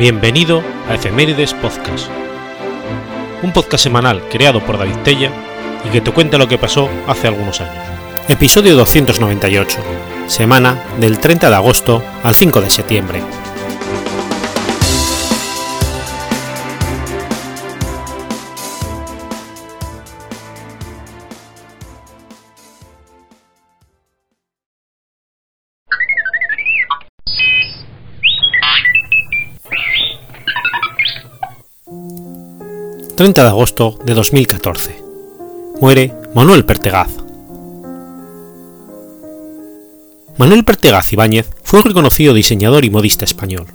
Bienvenido a Efemérides Podcast, un podcast semanal creado por David Tella y que te cuenta lo que pasó hace algunos años. Episodio 298, semana del 30 de agosto al 5 de septiembre. 30 de agosto de 2014. Muere Manuel Pertegaz. Manuel Pertegaz Ibáñez fue un reconocido diseñador y modista español.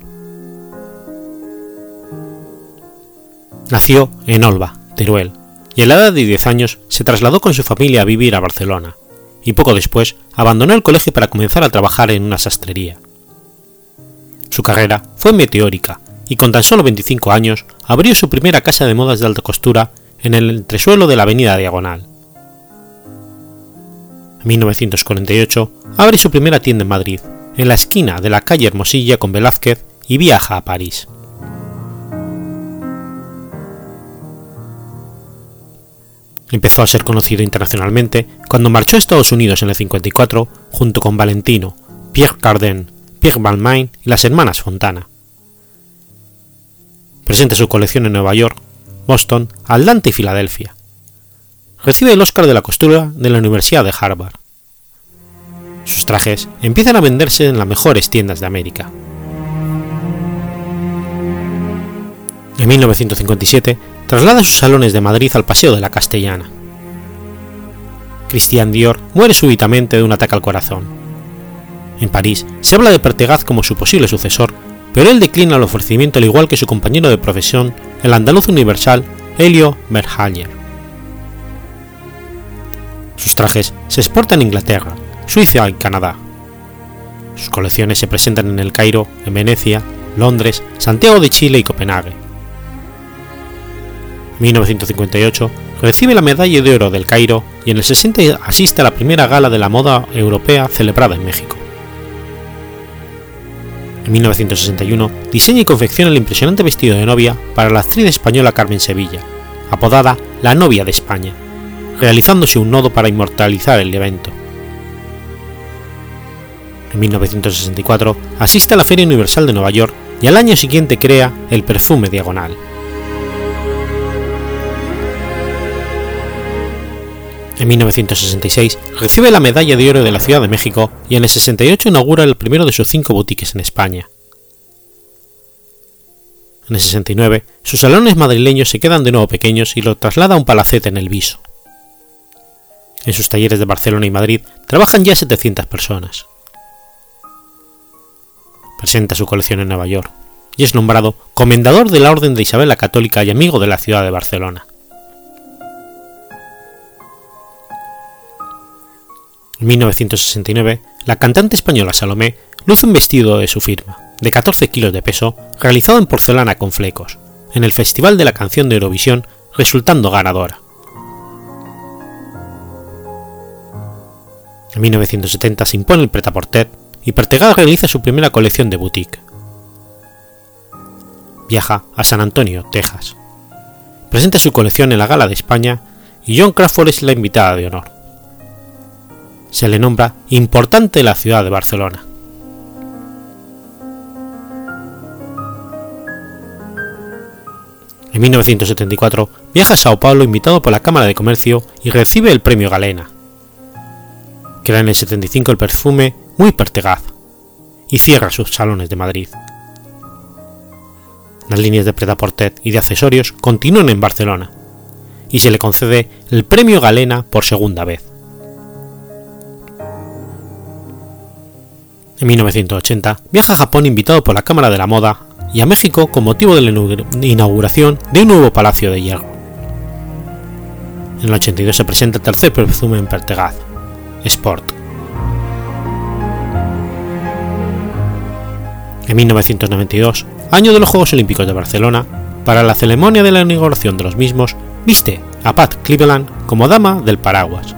Nació en Olba, Teruel, y a la edad de 10 años se trasladó con su familia a vivir a Barcelona, y poco después abandonó el colegio para comenzar a trabajar en una sastrería. Su carrera fue meteórica y con tan solo 25 años abrió su primera casa de modas de alta costura en el entresuelo de la avenida Diagonal. En 1948 abre su primera tienda en Madrid, en la esquina de la calle Hermosilla con Velázquez y viaja a París. Empezó a ser conocido internacionalmente cuando marchó a Estados Unidos en el 54 junto con Valentino, Pierre Cardin, Pierre Balmain y las hermanas Fontana presenta su colección en Nueva York, Boston, Atlanta y Filadelfia. Recibe el Oscar de la costura de la Universidad de Harvard. Sus trajes empiezan a venderse en las mejores tiendas de América. En 1957 traslada sus salones de Madrid al Paseo de la Castellana. Christian Dior muere súbitamente de un ataque al corazón. En París se habla de Pertegaz como su posible sucesor pero él declina el ofrecimiento al igual que su compañero de profesión, el andaluz universal Helio Merhanger. Sus trajes se exportan a Inglaterra, Suiza y Canadá. Sus colecciones se presentan en El Cairo, en Venecia, Londres, Santiago de Chile y Copenhague. En 1958 recibe la medalla de oro del Cairo y en el 60 asiste a la primera gala de la moda europea celebrada en México. En 1961 diseña y confecciona el impresionante vestido de novia para la actriz española Carmen Sevilla, apodada la novia de España, realizándose un nodo para inmortalizar el evento. En 1964 asiste a la Feria Universal de Nueva York y al año siguiente crea el perfume diagonal. En 1966 recibe la Medalla de Oro de la Ciudad de México y en el 68 inaugura el primero de sus cinco boutiques en España. En el 69, sus salones madrileños se quedan de nuevo pequeños y lo traslada a un palacete en el Viso. En sus talleres de Barcelona y Madrid trabajan ya 700 personas. Presenta su colección en Nueva York y es nombrado comendador de la Orden de Isabel la Católica y amigo de la ciudad de Barcelona. En 1969, la cantante española Salomé luce un vestido de su firma, de 14 kilos de peso, realizado en porcelana con flecos, en el Festival de la Canción de Eurovisión, resultando ganadora. En 1970 se impone el pret-à-porter y Pertegaz realiza su primera colección de boutique. Viaja a San Antonio, Texas. Presenta su colección en la Gala de España y John Crawford es la invitada de honor se le nombra importante la ciudad de Barcelona. En 1974 viaja a Sao Paulo invitado por la Cámara de Comercio y recibe el premio Galena. Crea en el 75 el perfume Muy Pertegaz y cierra sus salones de Madrid. Las líneas de Preta-Porter y de accesorios continúan en Barcelona y se le concede el premio Galena por segunda vez. En 1980 viaja a Japón invitado por la Cámara de la Moda y a México con motivo de la inauguración de un nuevo Palacio de Hierro. En el 82 se presenta el tercer perfume en Pertegaz, Sport. En 1992, año de los Juegos Olímpicos de Barcelona, para la ceremonia de la inauguración de los mismos, viste a Pat Cleveland como dama del paraguas.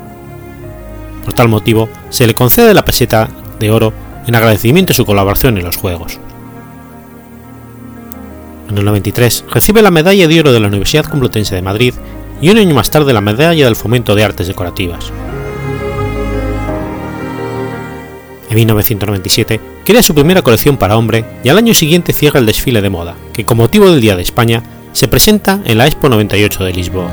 Por tal motivo, se le concede la peseta de oro en agradecimiento a su colaboración en los Juegos. En el 93 recibe la Medalla de Oro de la Universidad Complutense de Madrid y un año más tarde la Medalla del Fomento de Artes Decorativas. En 1997 crea su primera colección para hombre y al año siguiente cierra el desfile de moda, que con motivo del Día de España se presenta en la Expo 98 de Lisboa.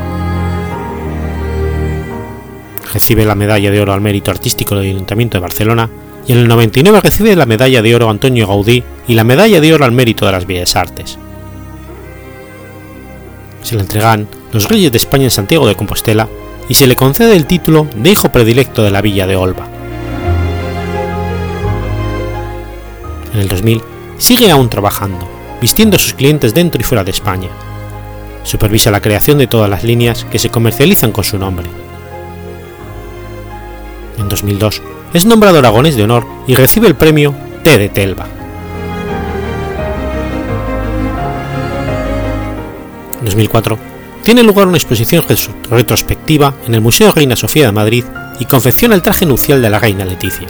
Recibe la Medalla de Oro al Mérito Artístico del Ayuntamiento de Barcelona y en el 99 recibe la Medalla de Oro Antonio Gaudí y la Medalla de Oro al Mérito de las Bellas Artes. Se le entregan los Reyes de España en Santiago de Compostela y se le concede el título de Hijo Predilecto de la Villa de Olva. En el 2000 sigue aún trabajando, vistiendo a sus clientes dentro y fuera de España. Supervisa la creación de todas las líneas que se comercializan con su nombre. En 2002 es nombrado aragonés de honor y recibe el premio T de Telva. En 2004 tiene lugar una exposición retrospectiva en el Museo Reina Sofía de Madrid y confecciona el traje nupcial de la reina Leticia.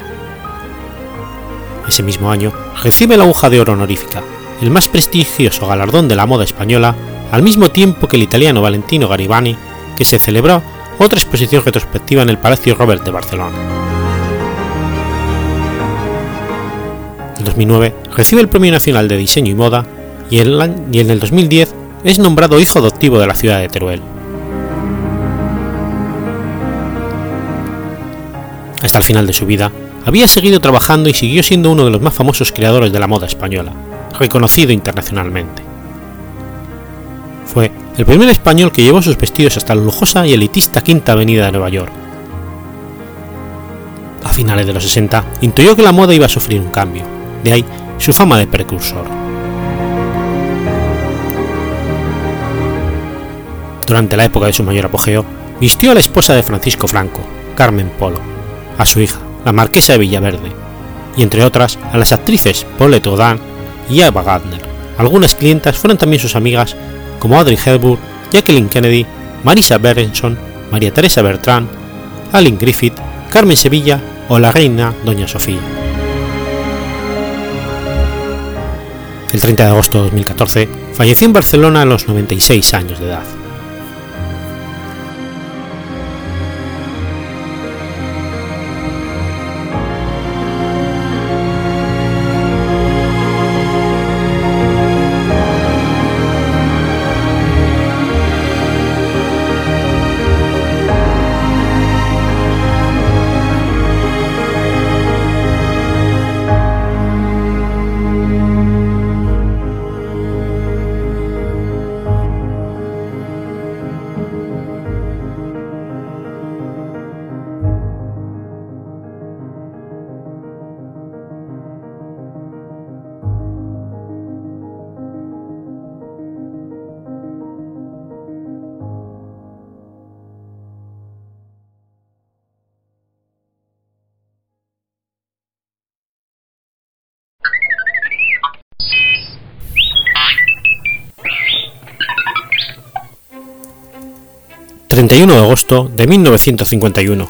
Ese mismo año recibe la aguja de oro honorífica, el más prestigioso galardón de la moda española, al mismo tiempo que el italiano Valentino Garibani, que se celebró otra exposición retrospectiva en el Palacio Robert de Barcelona. 2009 recibe el Premio Nacional de Diseño y Moda y en el 2010 es nombrado hijo adoptivo de la ciudad de Teruel. Hasta el final de su vida, había seguido trabajando y siguió siendo uno de los más famosos creadores de la moda española, reconocido internacionalmente. Fue el primer español que llevó sus vestidos hasta la lujosa y elitista Quinta Avenida de Nueva York. A finales de los 60 intuyó que la moda iba a sufrir un cambio, de ahí su fama de precursor. Durante la época de su mayor apogeo, vistió a la esposa de Francisco Franco, Carmen Polo, a su hija, la marquesa de Villaverde, y entre otras a las actrices Paulette Rodin y Ava Gardner. Algunas clientas fueron también sus amigas como Audrey Hepburn, Jacqueline Kennedy, Marisa Berenson, María Teresa Bertrand, Aline Griffith, Carmen Sevilla o la reina Doña Sofía. El 30 de agosto de 2014 falleció en Barcelona a los 96 años de edad. 31 de agosto de 1951,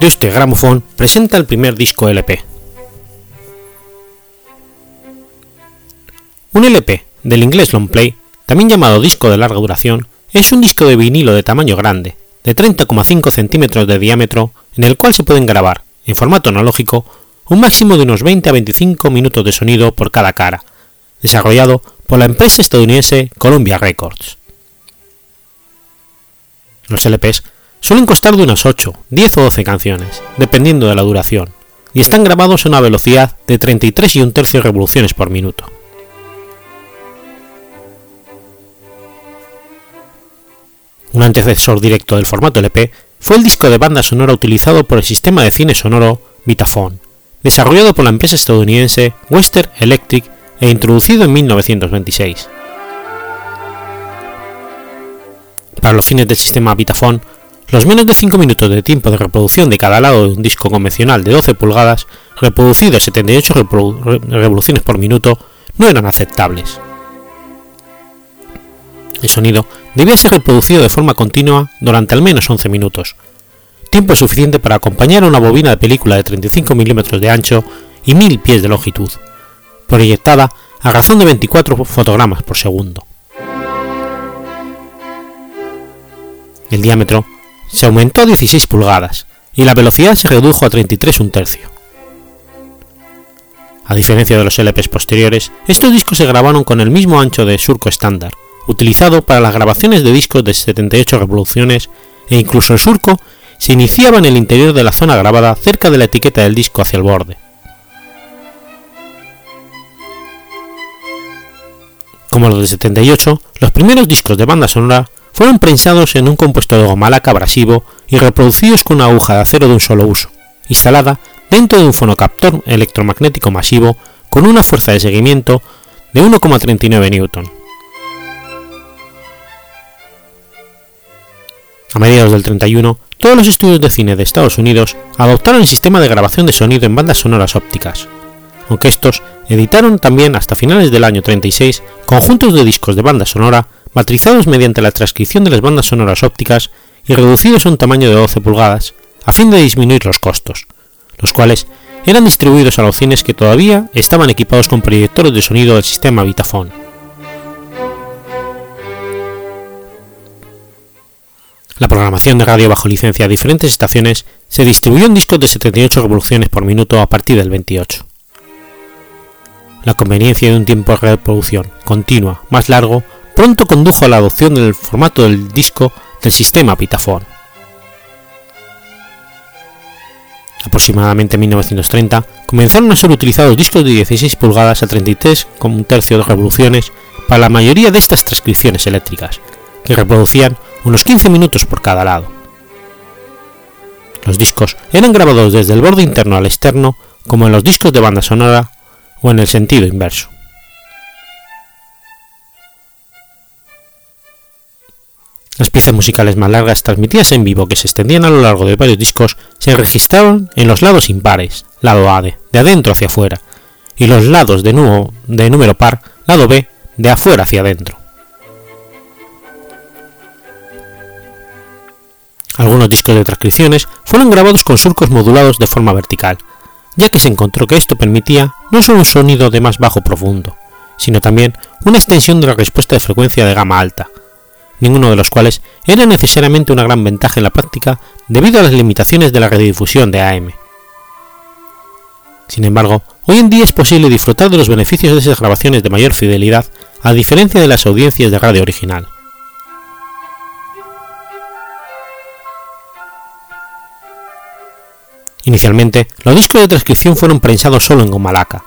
Deutsche Grammophon presenta el primer disco LP. Un LP, del inglés long play, también llamado disco de larga duración, es un disco de vinilo de tamaño grande, de 30,5 centímetros de diámetro, en el cual se pueden grabar, en formato analógico, un máximo de unos 20 a 25 minutos de sonido por cada cara, desarrollado por la empresa estadounidense Columbia Records. Los LPs suelen costar de unas 8, 10 o 12 canciones, dependiendo de la duración, y están grabados a una velocidad de 33 y un tercio revoluciones por minuto. Un antecesor directo del formato LP fue el disco de banda sonora utilizado por el sistema de cine sonoro Vitaphone, desarrollado por la empresa estadounidense Western Electric e introducido en 1926. Para los fines del sistema Vitaphone, los menos de 5 minutos de tiempo de reproducción de cada lado de un disco convencional de 12 pulgadas, reproducido a 78 revoluciones por minuto, no eran aceptables. El sonido debía ser reproducido de forma continua durante al menos 11 minutos, tiempo suficiente para acompañar una bobina de película de 35 milímetros de ancho y 1000 pies de longitud, proyectada a razón de 24 fotogramas por segundo. El diámetro se aumentó a 16 pulgadas y la velocidad se redujo a 33 un tercio. A diferencia de los LPs posteriores, estos discos se grabaron con el mismo ancho de surco estándar, utilizado para las grabaciones de discos de 78 revoluciones e incluso el surco se iniciaba en el interior de la zona grabada cerca de la etiqueta del disco hacia el borde. Como los de 78, los primeros discos de banda sonora fueron prensados en un compuesto de goma laca abrasivo y reproducidos con una aguja de acero de un solo uso, instalada dentro de un fonocaptor electromagnético masivo con una fuerza de seguimiento de 1,39 newton. A mediados del 31, todos los estudios de cine de Estados Unidos adoptaron el sistema de grabación de sonido en bandas sonoras ópticas, aunque estos editaron también hasta finales del año 36 conjuntos de discos de banda sonora matrizados mediante la transcripción de las bandas sonoras ópticas y reducidos a un tamaño de 12 pulgadas, a fin de disminuir los costos, los cuales eran distribuidos a los cines que todavía estaban equipados con proyectores de sonido del sistema Vitafone. La programación de radio bajo licencia a diferentes estaciones se distribuyó en discos de 78 revoluciones por minuto a partir del 28. La conveniencia de un tiempo de reproducción continua más largo pronto condujo a la adopción del formato del disco del sistema Vitafone. Aproximadamente en 1930 comenzaron a ser utilizados discos de 16 pulgadas a 33 con un tercio de revoluciones para la mayoría de estas transcripciones eléctricas, que reproducían unos 15 minutos por cada lado. Los discos eran grabados desde el borde interno al externo, como en los discos de banda sonora o en el sentido inverso. Las piezas musicales más largas transmitidas en vivo que se extendían a lo largo de varios discos se registraron en los lados impares, lado A de, adentro hacia afuera, y los lados de, de número par, lado B, de afuera hacia adentro. Algunos discos de transcripciones fueron grabados con surcos modulados de forma vertical, ya que se encontró que esto permitía no solo un sonido de más bajo profundo, sino también una extensión de la respuesta de frecuencia de gama alta, ninguno de los cuales era necesariamente una gran ventaja en la práctica debido a las limitaciones de la radiodifusión de AM. Sin embargo, hoy en día es posible disfrutar de los beneficios de esas grabaciones de mayor fidelidad a diferencia de las audiencias de radio original. Inicialmente, los discos de transcripción fueron prensados solo en goma laca,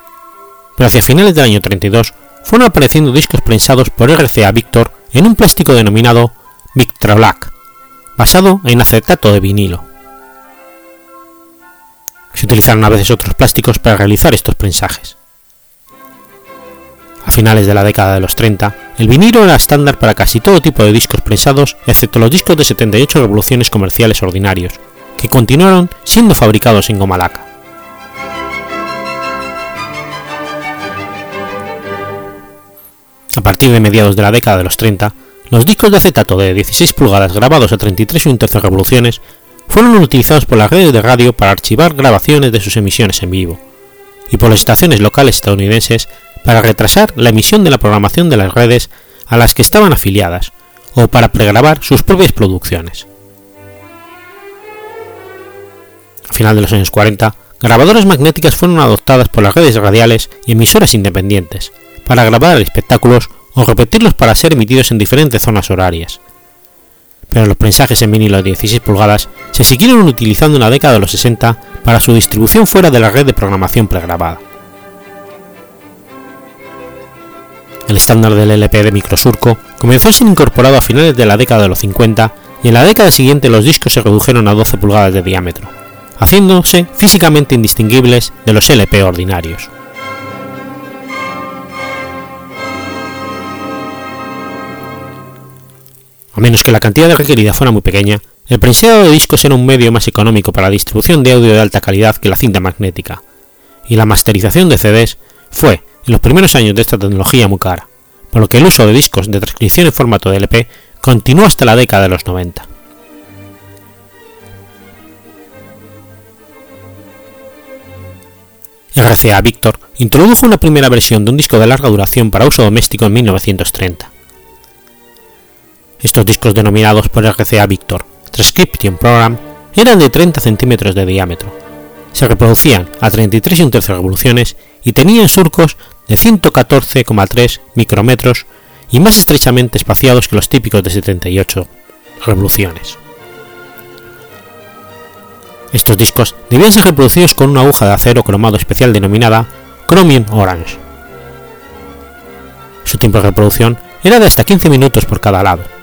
pero hacia finales del año 32 fueron apareciendo discos prensados por RCA Victor en un plástico denominado Victrolac, basado en acetato de vinilo. Se utilizaron a veces otros plásticos para realizar estos prensajes. A finales de la década de los 30, el vinilo era estándar para casi todo tipo de discos prensados, excepto los discos de 78 revoluciones comerciales ordinarios, que continuaron siendo fabricados en goma laca. A partir de mediados de la década de los 30, los discos de acetato de 16 pulgadas grabados a 33 y un tercio revoluciones fueron utilizados por las redes de radio para archivar grabaciones de sus emisiones en vivo, y por las estaciones locales estadounidenses para retrasar la emisión de la programación de las redes a las que estaban afiliadas, o para pregrabar sus propias producciones. A final de los años 40, grabadoras magnéticas fueron adoptadas por las redes radiales y emisoras independientes, para grabar espectáculos o repetirlos para ser emitidos en diferentes zonas horarias. Pero los prensajes en vinilo de 16 pulgadas se siguieron utilizando en la década de los 60 para su distribución fuera de la red de programación pregrabada. El estándar del LP de microsurco comenzó a ser incorporado a finales de la década de los 50 y en la década siguiente los discos se redujeron a 12 pulgadas de diámetro, haciéndose físicamente indistinguibles de los LP ordinarios. A menos que la cantidad requerida fuera muy pequeña, el prensado de discos era un medio más económico para la distribución de audio de alta calidad que la cinta magnética, y la masterización de CDs fue, en los primeros años de esta tecnología, muy cara, por lo que el uso de discos de transcripción en formato de LP continuó hasta la década de los 90. RCA Victor introdujo una primera versión de un disco de larga duración para uso doméstico en 1930. Estos discos denominados por RCA Victor Transcription Program eran de 30 centímetros de diámetro, se reproducían a 33 y un tercio revoluciones y tenían surcos de 114,3 micrómetros y más estrechamente espaciados que los típicos de 78 revoluciones. Estos discos debían ser reproducidos con una aguja de acero cromado especial denominada Chromium Orange. Su tiempo de reproducción era de hasta 15 minutos por cada lado.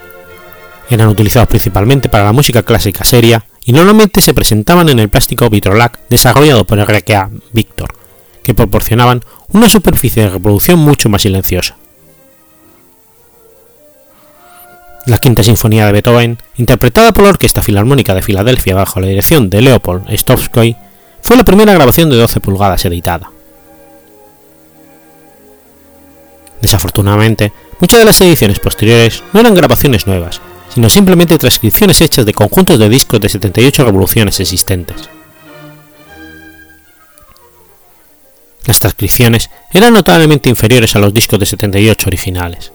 Eran utilizados principalmente para la música clásica seria y normalmente se presentaban en el plástico Vitrolac desarrollado por RKA Victor, que proporcionaban una superficie de reproducción mucho más silenciosa. La Quinta Sinfonía de Beethoven, interpretada por la Orquesta Filarmónica de Filadelfia bajo la dirección de Leopold Stokowski, fue la primera grabación de 12 pulgadas editada. Desafortunadamente, muchas de las ediciones posteriores no eran grabaciones nuevas, sino simplemente transcripciones hechas de conjuntos de discos de 78 revoluciones existentes. Las transcripciones eran notablemente inferiores a los discos de 78 originales.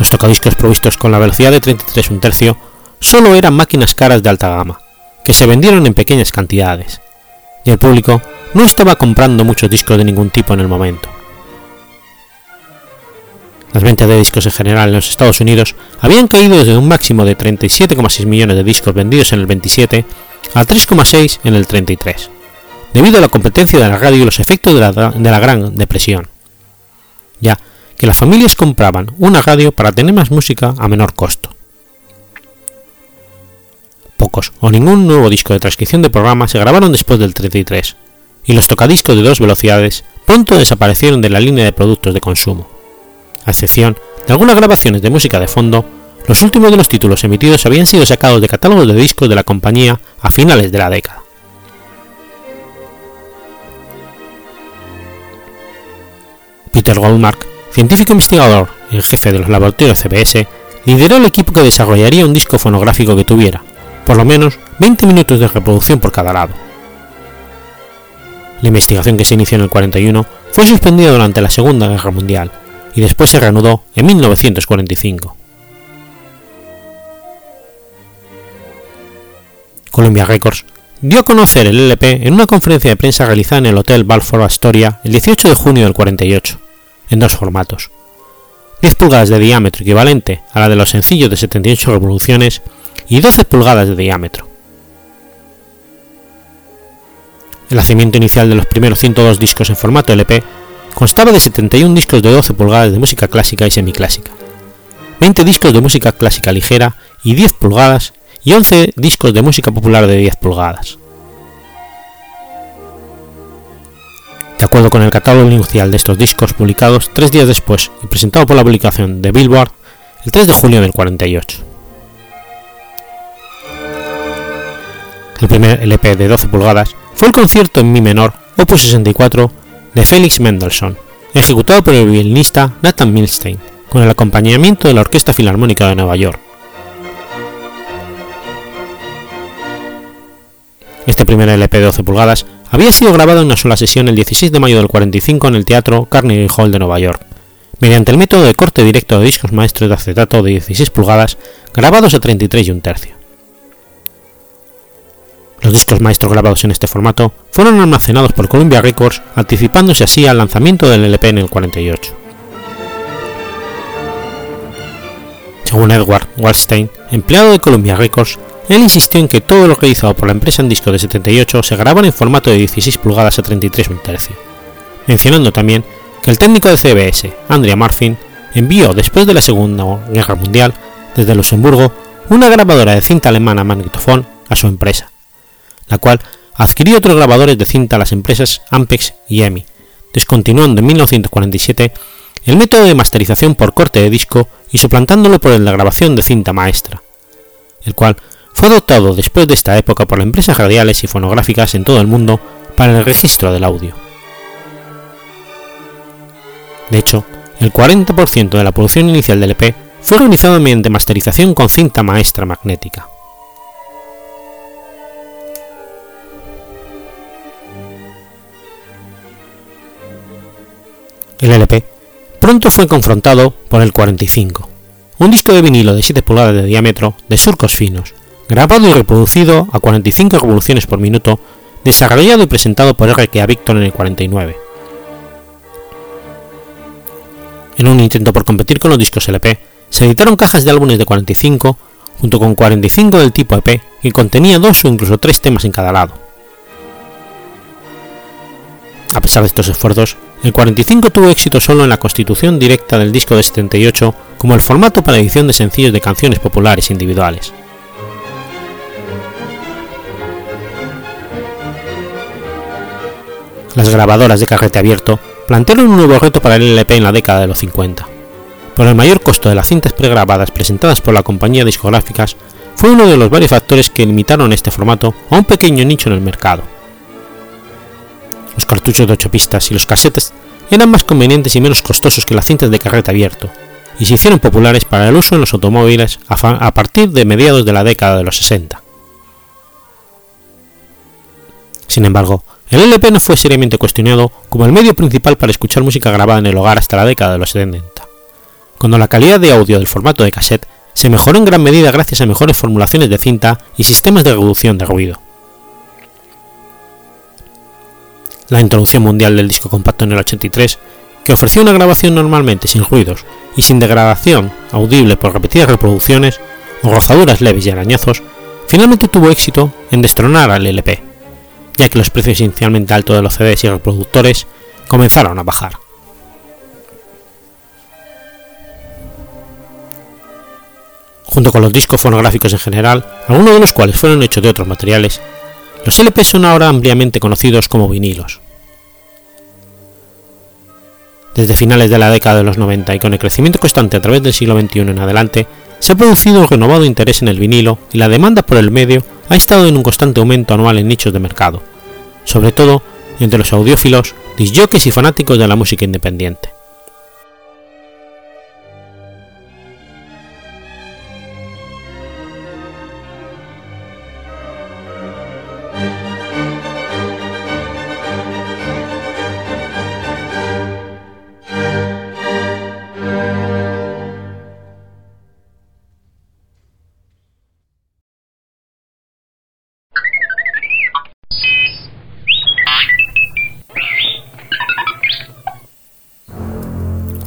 Los tocadiscos provistos con la velocidad de 33 un tercio solo eran máquinas caras de alta gama, que se vendieron en pequeñas cantidades, y el público no estaba comprando muchos discos de ningún tipo en el momento. Las ventas de discos en general en los Estados Unidos habían caído desde un máximo de 37,6 millones de discos vendidos en el 27 a 3,6 en el 33, debido a la competencia de la radio y los efectos de la, de la Gran Depresión. Ya que las familias compraban una radio para tener más música a menor costo. Pocos o ningún nuevo disco de transcripción de programa se grabaron después del 33, y los tocadiscos de dos velocidades pronto desaparecieron de la línea de productos de consumo. A excepción de algunas grabaciones de música de fondo, los últimos de los títulos emitidos habían sido sacados de catálogos de discos de la compañía a finales de la década. Peter Goldmark científico investigador en jefe de los laboratorios CBS, lideró el equipo que desarrollaría un disco fonográfico que tuviera, por lo menos, 20 minutos de reproducción por cada lado. La investigación que se inició en el 41 fue suspendida durante la Segunda Guerra Mundial y después se reanudó en 1945. Columbia Records dio a conocer el LP en una conferencia de prensa realizada en el Hotel Balfour Astoria el 18 de junio del 48 en dos formatos. 10 pulgadas de diámetro equivalente a la de los sencillos de 78 revoluciones y 12 pulgadas de diámetro. El nacimiento inicial de los primeros 102 discos en formato LP constaba de 71 discos de 12 pulgadas de música clásica y semiclásica, 20 discos de música clásica ligera y 10 pulgadas y 11 discos de música popular de 10 pulgadas. De acuerdo con el catálogo inicial de estos discos publicados tres días después y presentado por la publicación de Billboard el 3 de julio del 48. El primer LP de 12 pulgadas fue el concierto en mi menor, opus 64, de Felix Mendelssohn, ejecutado por el violinista Nathan Milstein, con el acompañamiento de la Orquesta Filarmónica de Nueva York. Este primer LP de 12 pulgadas había sido grabado en una sola sesión el 16 de mayo del 45 en el Teatro Carnegie Hall de Nueva York, mediante el método de corte directo de discos maestros de acetato de 16 pulgadas grabados a 33 y un tercio. Los discos maestros grabados en este formato fueron almacenados por Columbia Records, anticipándose así al lanzamiento del LP en el 48. Según Edward Wallstein, empleado de Columbia Records, él insistió en que todo lo realizado por la empresa en disco de 78 se grabara en formato de 16 pulgadas a 33 un tercio, mencionando también que el técnico de CBS, Andrea Marfin, envió después de la Segunda Guerra Mundial, desde Luxemburgo, una grabadora de cinta alemana Magnetophone a su empresa, la cual adquirió otros grabadores de cinta a las empresas Ampex y EMI, descontinuando en 1947 el método de masterización por corte de disco y suplantándolo por de grabación de cinta maestra, el cual fue adoptado después de esta época por las empresas radiales y fonográficas en todo el mundo para el registro del audio. De hecho, el 40% de la producción inicial del EP fue realizado mediante masterización con cinta maestra magnética. El LP pronto fue confrontado por el 45, un disco de vinilo de 7 pulgadas de diámetro de surcos finos, grabado y reproducido a 45 revoluciones por minuto, desarrollado y presentado por RKA Victor en el 49. En un intento por competir con los discos LP, se editaron cajas de álbumes de 45, junto con 45 del tipo EP, que contenía dos o incluso tres temas en cada lado. A pesar de estos esfuerzos, el 45 tuvo éxito solo en la constitución directa del disco de 78 como el formato para edición de sencillos de canciones populares individuales. Las grabadoras de carrete abierto plantearon un nuevo reto para el LP en la década de los 50. Por el mayor costo de las cintas pregrabadas presentadas por la compañía discográficas, fue uno de los varios factores que limitaron este formato a un pequeño nicho en el mercado. Los cartuchos de 8 pistas y los casetes eran más convenientes y menos costosos que las cintas de carrete abierto, y se hicieron populares para el uso en los automóviles a, partir de mediados de la década de los 60. Sin embargo, el LP no fue seriamente cuestionado como el medio principal para escuchar música grabada en el hogar hasta la década de los 70, cuando la calidad de audio del formato de cassette se mejoró en gran medida gracias a mejores formulaciones de cinta y sistemas de reducción de ruido. La introducción mundial del disco compacto en el 83, que ofrecía una grabación normalmente sin ruidos y sin degradación audible por repetidas reproducciones o rozaduras leves y arañazos, finalmente tuvo éxito en destronar al LP ya que los precios inicialmente altos de los CDs y reproductores comenzaron a bajar. Junto con los discos fonográficos en general, algunos de los cuales fueron hechos de otros materiales, los LP son ahora ampliamente conocidos como vinilos. Desde finales de la década de los 90 y con el crecimiento constante a través del siglo XXI en adelante, se ha producido un renovado interés en el vinilo y la demanda por el medio ha estado en un constante aumento anual en nichos de mercado, sobre todo entre los audiófilos, disjockeys y fanáticos de la música independiente.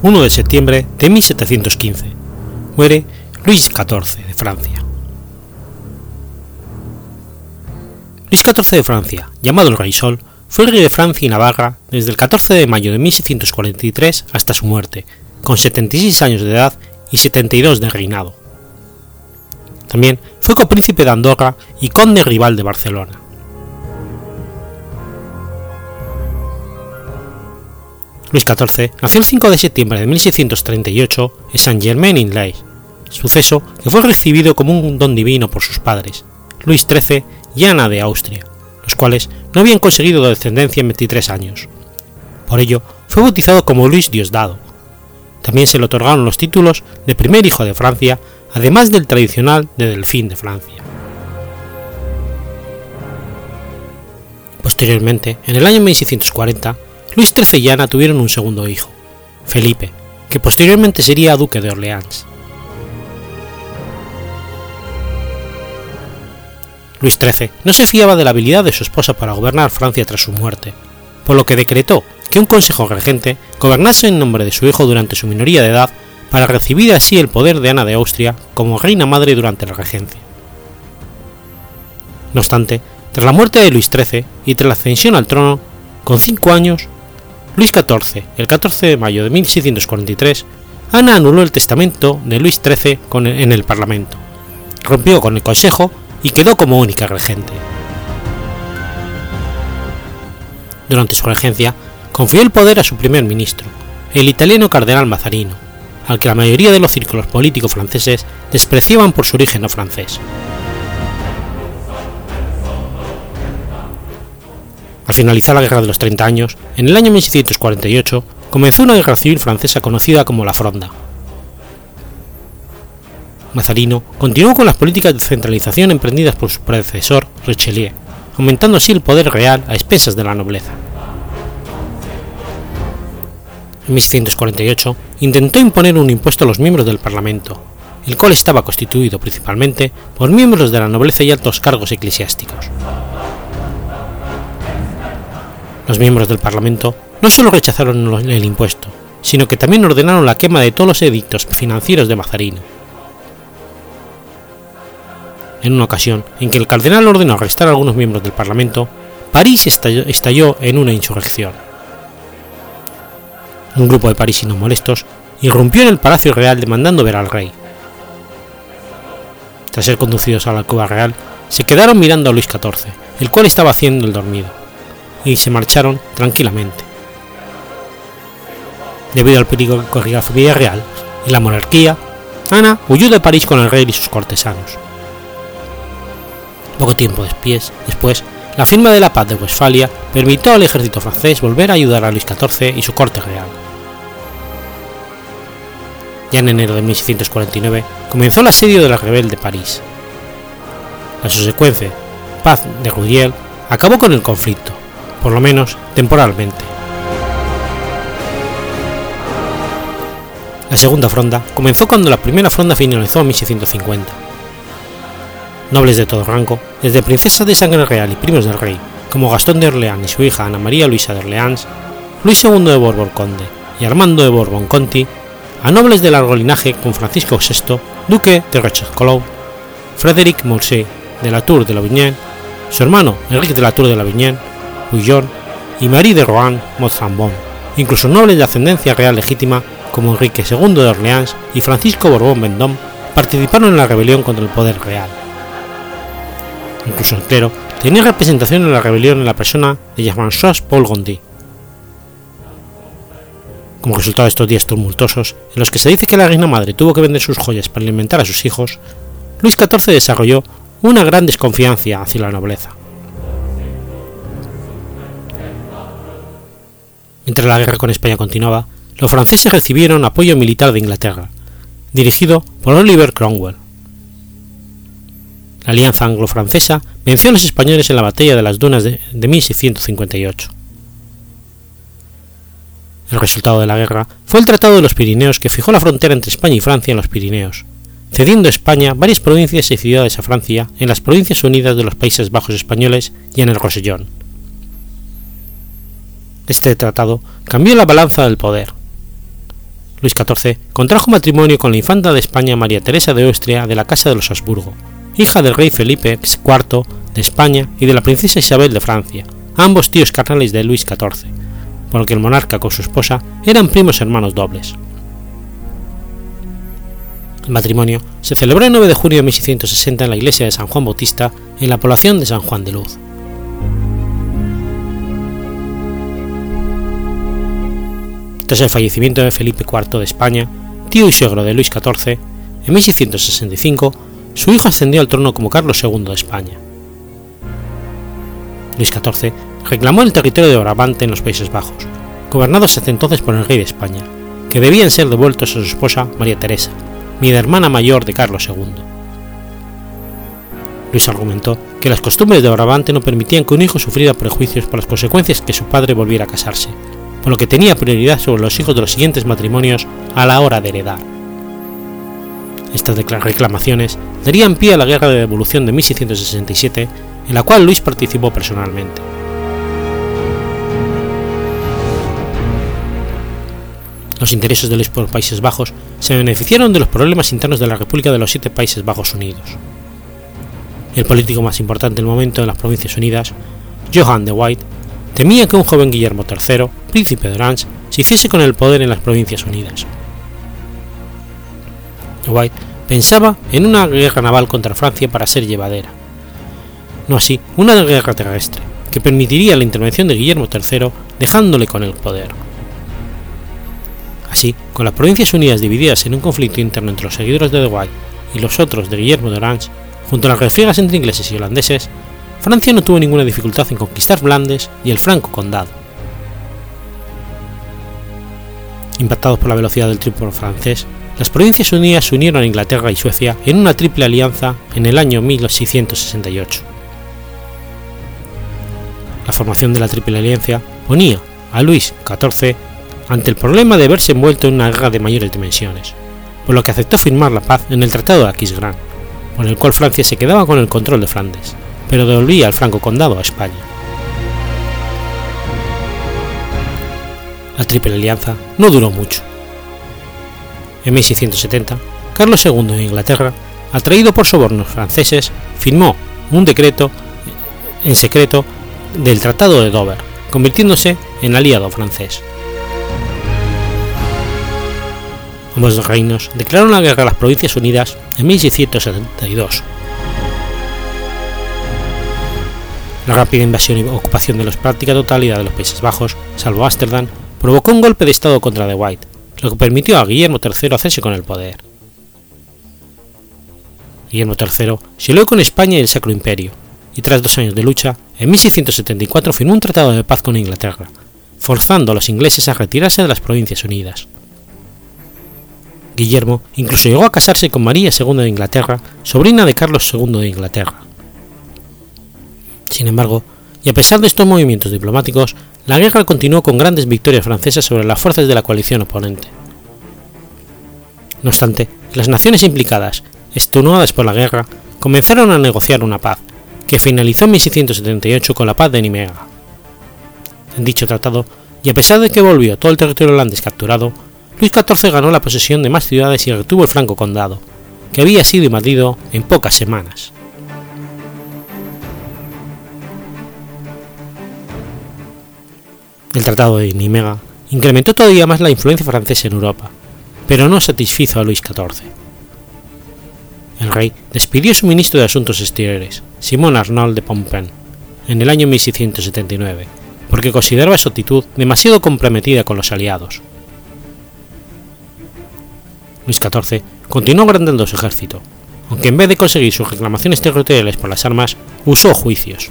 1 de septiembre de 1715. Muere Luis XIV de Francia. Luis XIV de Francia, llamado el Rey Sol, fue rey de Francia y Navarra desde el 14 de mayo de 1643 hasta su muerte, con 76 años de edad y 72 de reinado. También fue copríncipe de Andorra y conde rival de Barcelona. Luis XIV nació el 5 de septiembre de 1638 en Saint-Germain-en-Laye, suceso que fue recibido como un don divino por sus padres, Luis XIII y Ana de Austria, los cuales no habían conseguido descendencia en 23 años. Por ello, fue bautizado como Luis Diosdado. También se le otorgaron los títulos de primer hijo de Francia, además del tradicional de Delfín de Francia. Posteriormente, en el año 1640, Luis XIII y Ana tuvieron un segundo hijo, Felipe, que posteriormente sería duque de Orleans. Luis XIII no se fiaba de la habilidad de su esposa para gobernar Francia tras su muerte, por lo que decretó que un consejo regente gobernase en nombre de su hijo durante su minoría de edad para recibir así el poder de Ana de Austria como reina madre durante la regencia. No obstante, tras la muerte de Luis XIII y tras la ascensión al trono, con cinco años, Luis XIV, el 14 de mayo de 1643, Ana anuló el testamento de Luis XIII en el Parlamento, rompió con el Consejo y quedó como única regente. Durante su regencia, confió el poder a su primer ministro, el italiano cardenal Mazarino, al que la mayoría de los círculos políticos franceses despreciaban por su origen no francés. Al finalizar la Guerra de los 30 Años, en el año 1648, comenzó una guerra civil francesa conocida como la Fronda. Mazarino continuó con las políticas de centralización emprendidas por su predecesor, Richelieu, aumentando así el poder real a expensas de la nobleza. En 1648 intentó imponer un impuesto a los miembros del Parlamento, el cual estaba constituido principalmente por miembros de la nobleza y altos cargos eclesiásticos. Los miembros del Parlamento no solo rechazaron el impuesto, sino que también ordenaron la quema de todos los edictos financieros de Mazarino. En una ocasión en que el cardenal ordenó arrestar a algunos miembros del Parlamento, París estalló, en una insurrección. Un grupo de parisinos molestos irrumpió en el Palacio Real demandando ver al rey. Tras ser conducidos a la alcoba real, se quedaron mirando a Luis XIV, el cual estaba haciendo el dormido, y se marcharon tranquilamente. Debido al peligro que corría la familia real y la monarquía, Ana huyó de París con el rey y sus cortesanos. Poco tiempo después, después, la firma de la paz de Westfalia permitió al ejército francés volver a ayudar a Luis XIV y su corte real. Ya en enero de 1649 comenzó el asedio de la rebelde París. La subsecuente paz de Rudiel acabó con el conflicto, por lo menos temporalmente. La segunda fronda comenzó cuando la primera fronda finalizó en 1650. Nobles de todo rango, desde princesas de sangre real y primos del rey, como Gastón de Orleans y su hija Ana María Luisa de Orleans, Luis II de Borbón Conde y Armando de Borbón Conti, a nobles de largo linaje con Francisco VI, duque de Rochefoucauld, Frédéric Mousset de la Tour de la Vignette, su hermano Enrique de la Tour de la Vignette, Y Marie de Rohan Montfambon, incluso nobles de ascendencia real legítima como Enrique II de Orleans y Francisco Borbón Vendôme participaron en la rebelión contra el poder real. Incluso el clero tenía representación en la rebelión en la persona de Jean-François Paul Gondy. Como resultado de estos días tumultuosos, en los que se dice que la reina madre tuvo que vender sus joyas para alimentar a sus hijos, Luis XIV desarrolló una gran desconfianza hacia la nobleza. Mientras la guerra con España continuaba, los franceses recibieron apoyo militar de Inglaterra, dirigido por Oliver Cromwell. La alianza anglo-francesa venció a los españoles en la batalla de las Dunas de, de 1658. El resultado de la guerra fue el Tratado de los Pirineos que fijó la frontera entre España y Francia en los Pirineos, cediendo a España varias provincias y ciudades a Francia en las Provincias Unidas de los Países Bajos españoles y en el Rosellón. Este tratado cambió la balanza del poder. Luis XIV contrajo matrimonio con la infanta de España María Teresa de Austria de la Casa de los Habsburgo, hija del rey Felipe IV de España y de la princesa Isabel de Francia, ambos tíos carnales de Luis XIV, por lo que el monarca con su esposa eran primos hermanos dobles. El matrimonio se celebró el 9 de junio de 1660 en la iglesia de San Juan Bautista, en la población de San Juan de Luz. Tras el fallecimiento de Felipe IV de España, tío y suegro de Luis XIV, en 1665 su hijo ascendió al trono como Carlos II de España. Luis XIV reclamó el territorio de Brabante en los Países Bajos, gobernados hasta entonces por el rey de España, que debían ser devueltos a su esposa María Teresa, mi hermana mayor de Carlos II. Luis argumentó que las costumbres de Brabante no permitían que un hijo sufriera prejuicios por las consecuencias que su padre volviera a casarse, por lo que tenía prioridad sobre los hijos de los siguientes matrimonios a la hora de heredar. Estas reclamaciones darían pie a la Guerra de Devolución de 1667, en la cual Luis participó personalmente. Los intereses de los Países Bajos se beneficiaron de los problemas internos de la República de los Siete Países Bajos Unidos. El político más importante del momento en las Provincias Unidas, Johann de White, temía que un joven Guillermo III, príncipe de Orange, se hiciese con el poder en las Provincias Unidas. White pensaba en una guerra naval contra Francia para ser llevadera. No así, una guerra terrestre, que permitiría la intervención de Guillermo III dejándole con el poder. Así, con las Provincias Unidas divididas en un conflicto interno entre los seguidores de De White y los otros de Guillermo de Orange, junto a las refriegas entre ingleses y holandeses, Francia no tuvo ninguna dificultad en conquistar Flandes y el Franco Condado. Impactados por la velocidad del triunfo francés, las Provincias Unidas se unieron a Inglaterra y Suecia en una triple alianza en el año 1668. La formación de la Triple Alianza ponía a Luis XIV ante el problema de verse envuelto en una guerra de mayores dimensiones, por lo que aceptó firmar la paz en el Tratado de Aquisgrán, por el cual Francia se quedaba con el control de Flandes, pero devolvía el franco condado a España. La Triple Alianza no duró mucho. En 1670, Carlos II de Inglaterra, atraído por sobornos franceses, firmó un decreto en secreto del Tratado de Dover, convirtiéndose en aliado francés. Ambos reinos declararon la guerra a las Provincias Unidas en 1672. La rápida invasión y ocupación de la práctica totalidad de los Países Bajos, salvo Ámsterdam, provocó un golpe de Estado contra de White, lo que permitió a Guillermo III hacerse con el poder. Guillermo III se alió con España y el Sacro Imperio, y tras dos años de lucha, en 1674 firmó un tratado de paz con Inglaterra, forzando a los ingleses a retirarse de las Provincias Unidas. Guillermo incluso llegó a casarse con María II de Inglaterra, sobrina de Carlos II de Inglaterra. Sin embargo, y a pesar de estos movimientos diplomáticos, la guerra continuó con grandes victorias francesas sobre las fuerzas de la coalición oponente. No obstante, las naciones implicadas, extenuadas por la guerra, comenzaron a negociar una paz, que finalizó en 1678 con la paz de Nimega. En dicho tratado, y a pesar de que volvió todo el territorio holandés capturado, Luis XIV ganó la posesión de más ciudades y retuvo el Franco Condado, que había sido invadido en pocas semanas. El Tratado de Nimega incrementó todavía más la influencia francesa en Europa, pero no satisfizo a Luis XIV. El rey despidió a su ministro de Asuntos Exteriores, Simón Arnold de Pompin, en el año 1679, porque consideraba su actitud demasiado comprometida con los aliados. Luis XIV continuó agrandando su ejército, aunque en vez de conseguir sus reclamaciones territoriales por las armas, usó juicios.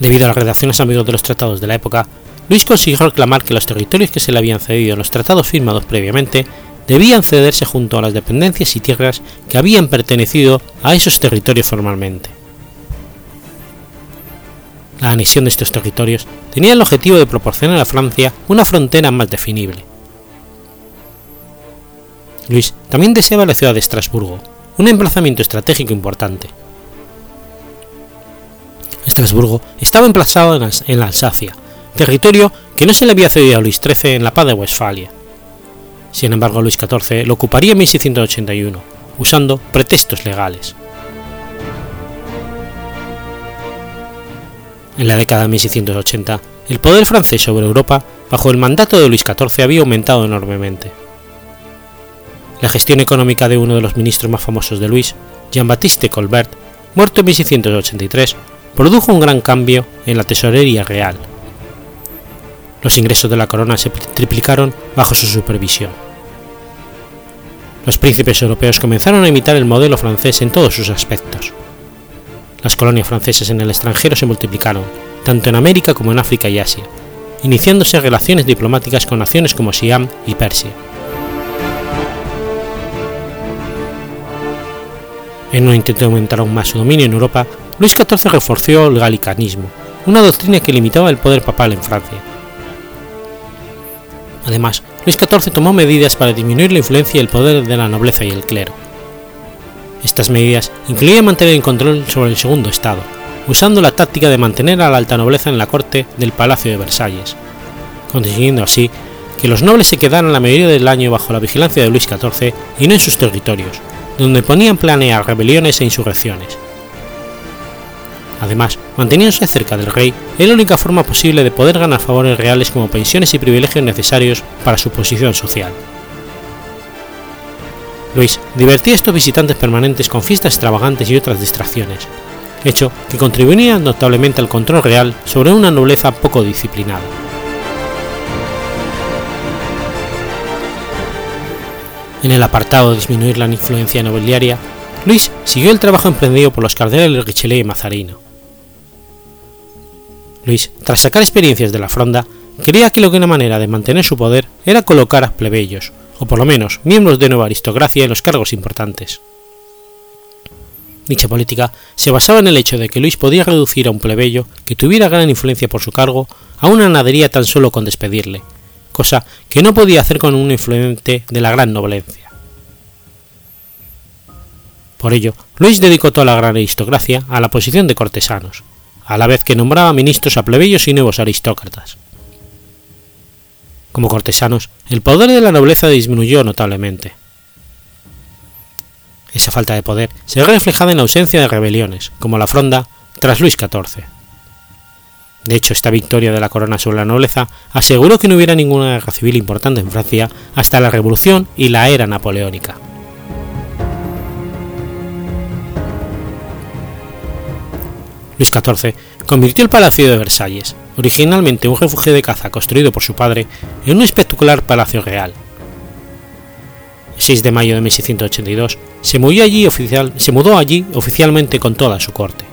Debido a las redacciones amigos de los tratados de la época, Luis consiguió reclamar que los territorios que se le habían cedido en los tratados firmados previamente debían cederse junto a las dependencias y tierras que habían pertenecido a esos territorios formalmente. La anexión de estos territorios tenía el objetivo de proporcionar a Francia una frontera más definible, Luis también deseaba la ciudad de Estrasburgo, un emplazamiento estratégico importante. Estrasburgo estaba emplazado en la Alsacia, territorio que no se le había cedido a Luis XIII en la paz de Westfalia. Sin embargo, Luis XIV lo ocuparía en 1681, usando pretextos legales. En la década de 1680, el poder francés sobre Europa, bajo el mandato de Luis XIV, había aumentado enormemente. La gestión económica de uno de los ministros más famosos de Luis, Jean-Baptiste Colbert, muerto en 1683, produjo un gran cambio en la tesorería real. Los ingresos de la corona se triplicaron bajo su supervisión. Los príncipes europeos comenzaron a imitar el modelo francés en todos sus aspectos. Las colonias francesas en el extranjero se multiplicaron, tanto en América como en África y Asia, iniciándose relaciones diplomáticas con naciones como Siam y Persia. En un intento de aumentar aún más su dominio en Europa, Luis XIV reforzó el galicanismo, una doctrina que limitaba el poder papal en Francia. Además, Luis XIV tomó medidas para disminuir la influencia y el poder de la nobleza y el clero. Estas medidas incluían mantener el control sobre el segundo estado, usando la táctica de mantener a la alta nobleza en la corte del Palacio de Versalles, consiguiendo así que los nobles se quedaran la mayoría del año bajo la vigilancia de Luis XIV y no en sus territorios, donde ponían planear rebeliones e insurrecciones. Además, manteniéndose cerca del rey era la única forma posible de poder ganar favores reales como pensiones y privilegios necesarios para su posición social. Luis divertía a estos visitantes permanentes con fiestas extravagantes y otras distracciones, hecho que contribuía notablemente al control real sobre una nobleza poco disciplinada. En el apartado de disminuir la influencia nobiliaria, Luis siguió el trabajo emprendido por los cardenales Richelieu y Mazarino. Luis, tras sacar experiencias de la fronda, creía que la única manera de mantener su poder era colocar a plebeyos, o por lo menos miembros de nueva aristocracia, en los cargos importantes. Dicha política se basaba en el hecho de que Luis podía reducir a un plebeyo que tuviera gran influencia por su cargo a una nadería tan solo con despedirle, cosa que no podía hacer con un influente de la gran noblencia. Por ello, Luis dedicó toda la gran aristocracia a la posición de cortesanos, a la vez que nombraba ministros a plebeyos y nuevos aristócratas. Como cortesanos, el poder de la nobleza disminuyó notablemente. Esa falta de poder se ve reflejada en la ausencia de rebeliones, como la Fronda tras Luis XIV. De hecho, esta victoria de la corona sobre la nobleza aseguró que no hubiera ninguna guerra civil importante en Francia hasta la Revolución y la era napoleónica. Luis XIV convirtió el Palacio de Versalles, originalmente un refugio de caza construido por su padre, en un espectacular palacio real. El 6 de mayo de 1682 se mudó allí, oficialmente con toda su corte.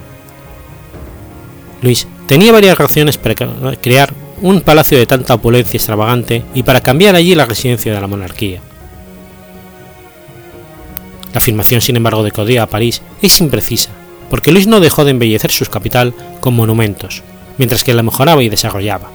Luis tenía varias razones para crear un palacio de tanta opulencia extravagante y para cambiar allí la residencia de la monarquía. La afirmación, sin embargo, de que a París es imprecisa, porque Luis no dejó de embellecer su capital con monumentos, mientras que la mejoraba y desarrollaba.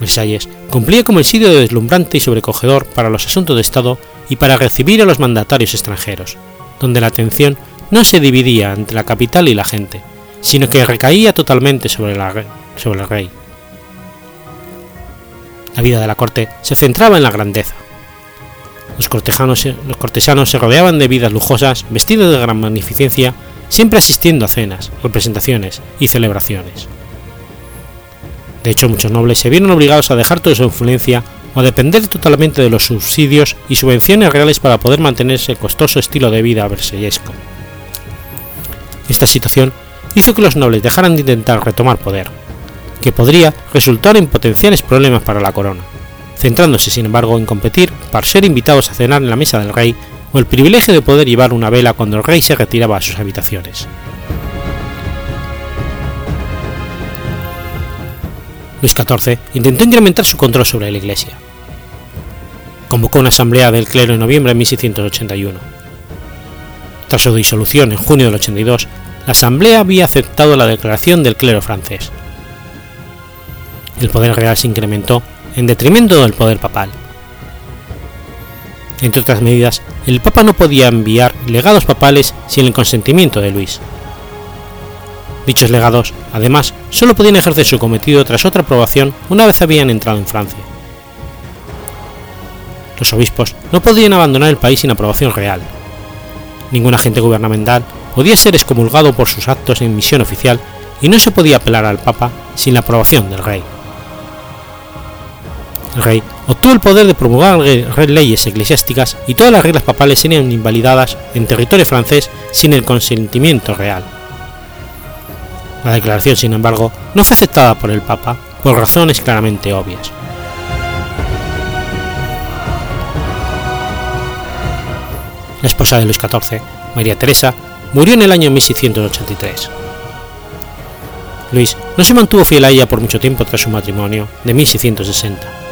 Versalles cumplía como el sitio deslumbrante y sobrecogedor para los asuntos de Estado y para recibir a los mandatarios extranjeros, donde la atención no se dividía entre la capital y la gente, sino que recaía totalmente sobre, sobre el rey. La vida de la corte se centraba en la grandeza. Los cortesanos, se rodeaban de vidas lujosas, vestidos de gran magnificencia, siempre asistiendo a cenas, representaciones y celebraciones. De hecho, muchos nobles se vieron obligados a dejar toda su influencia o a depender totalmente de los subsidios y subvenciones reales para poder mantenerse el costoso estilo de vida versellesco. Esta situación hizo que los nobles dejaran de intentar retomar poder, que podría resultar en potenciales problemas para la corona, centrándose sin embargo en competir para ser invitados a cenar en la mesa del rey o el privilegio de poder llevar una vela cuando el rey se retiraba a sus habitaciones. Luis XIV intentó incrementar su control sobre la Iglesia. Convocó una asamblea del clero en noviembre de 1681. Tras su disolución en junio del 82, la Asamblea había aceptado la declaración del clero francés. El poder real se incrementó en detrimento del poder papal. Entre otras medidas, el Papa no podía enviar legados papales sin el consentimiento de Luis. Dichos legados, además, solo podían ejercer su cometido tras otra aprobación una vez habían entrado en Francia. Los obispos no podían abandonar el país sin aprobación real. Ningún agente gubernamental podía ser excomulgado por sus actos en misión oficial y no se podía apelar al Papa sin la aprobación del rey. Rey obtuvo el poder de promulgar leyes eclesiásticas y todas las reglas papales serían invalidadas en territorio francés sin el consentimiento real. La declaración, sin embargo, no fue aceptada por el Papa por razones claramente obvias. La esposa de Luis XIV, María Teresa, murió en el año 1683. Luis no se mantuvo fiel a ella por mucho tiempo tras su matrimonio de 1660.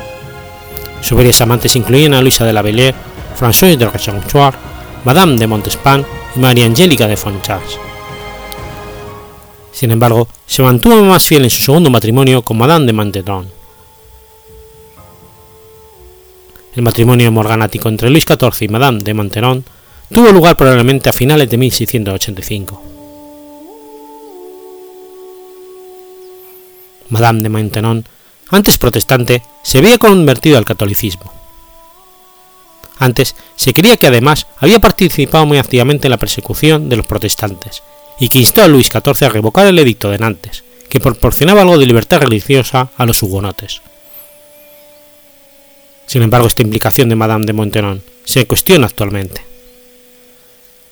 Sus varias amantes incluían a Luisa de la Bellière, François de Rechanchoir, Madame de Montespan y María Angélica de Fonchards. Sin embargo, se mantuvo más fiel en su segundo matrimonio con Madame de Mantetron. El matrimonio morganático entre Luis XIV y Madame de Manteron tuvo lugar probablemente a finales de 1685. Madame de Maintenon, antes protestante, se había convertido al catolicismo. Antes se creía que además había participado muy activamente en la persecución de los protestantes y que instó a Luis XIV a revocar el edicto de Nantes, que proporcionaba algo de libertad religiosa a los hugonotes. Sin embargo, esta implicación de Madame de Maintenon se cuestiona actualmente.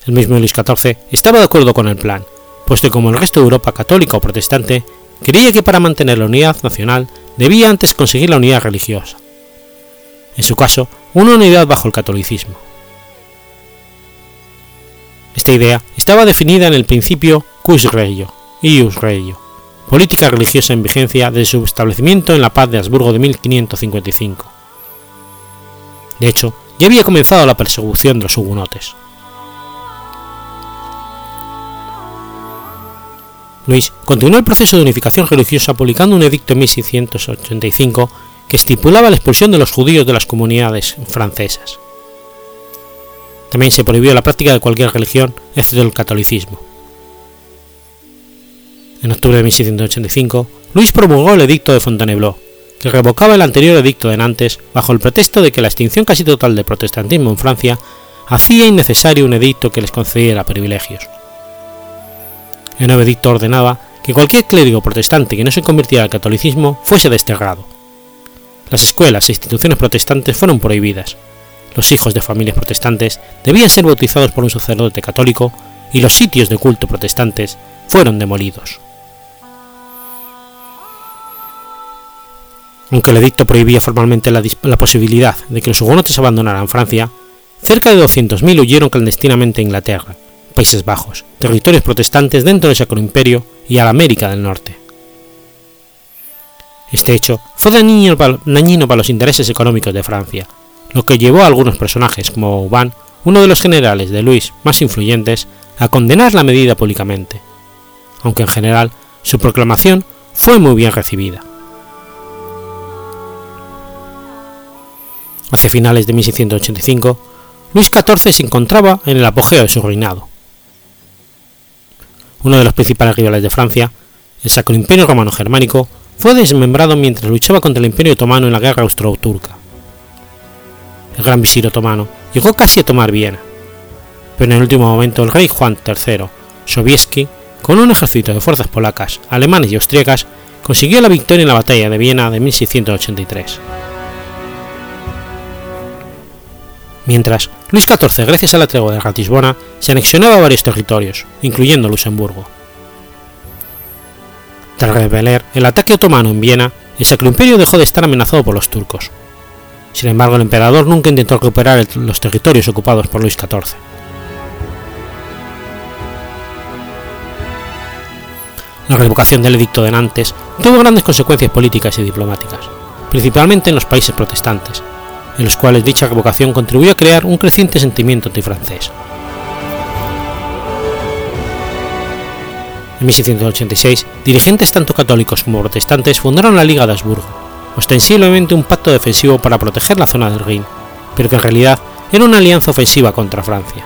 El mismo Luis XIV estaba de acuerdo con el plan, pues que como el resto de Europa católica o protestante, creía que para mantener la unidad nacional debía antes conseguir la unidad religiosa. En su caso, una unidad bajo el catolicismo. Esta idea estaba definida en el principio Cus Regio, Ius Regio, política religiosa en vigencia desde su establecimiento en la paz de Habsburgo de 1555. De hecho, ya había comenzado la persecución de los hugonotes. Luis continuó el proceso de unificación religiosa publicando un edicto en 1685 que estipulaba la expulsión de los judíos de las comunidades francesas. También se prohibió la práctica de cualquier religión, excepto el catolicismo. En octubre de 1685, Luis promulgó el edicto de Fontainebleau, que revocaba el anterior edicto de Nantes bajo el pretexto de que la extinción casi total del protestantismo en Francia hacía innecesario un edicto que les concediera privilegios. El edicto ordenaba que cualquier clérigo protestante que no se convirtiera al catolicismo fuese desterrado. Las escuelas e instituciones protestantes fueron prohibidas. Los hijos de familias protestantes debían ser bautizados por un sacerdote católico y los sitios de culto protestantes fueron demolidos. Aunque el edicto prohibía formalmente la, la posibilidad de que los hugonotes abandonaran Francia, cerca de 200.000 huyeron clandestinamente a Inglaterra, Países Bajos, territorios protestantes dentro del Sacro Imperio y a la América del Norte. Este hecho fue dañino para los intereses económicos de Francia, lo que llevó a algunos personajes como Vauban, uno de los generales de Luis más influyentes, a condenar la medida públicamente, aunque en general su proclamación fue muy bien recibida. Hacia finales de 1685, Luis XIV se encontraba en el apogeo de su reinado. Uno de los principales rivales de Francia, el Sacro Imperio Romano Germánico, fue desmembrado mientras luchaba contra el Imperio Otomano en la Guerra Austro-Turca. El gran visir otomano llegó casi a tomar Viena, pero en el último momento el rey Juan III Sobieski, con un ejército de fuerzas polacas, alemanes y austríacas, consiguió la victoria en la batalla de Viena de 1683. Mientras, Luis XIV, gracias a la tregua de Ratisbona, se anexionaba varios territorios, incluyendo Luxemburgo. Tras repeler el ataque otomano en Viena, el Sacro Imperio dejó de estar amenazado por los turcos. Sin embargo, el emperador nunca intentó recuperar los territorios ocupados por Luis XIV. La revocación del edicto de Nantes tuvo grandes consecuencias políticas y diplomáticas, principalmente en los países protestantes, en los cuales dicha revocación contribuyó a crear un creciente sentimiento antifrancés. En 1686, dirigentes tanto católicos como protestantes fundaron la Liga de Habsburgo, ostensiblemente un pacto defensivo para proteger la zona del Rin, pero que en realidad era una alianza ofensiva contra Francia.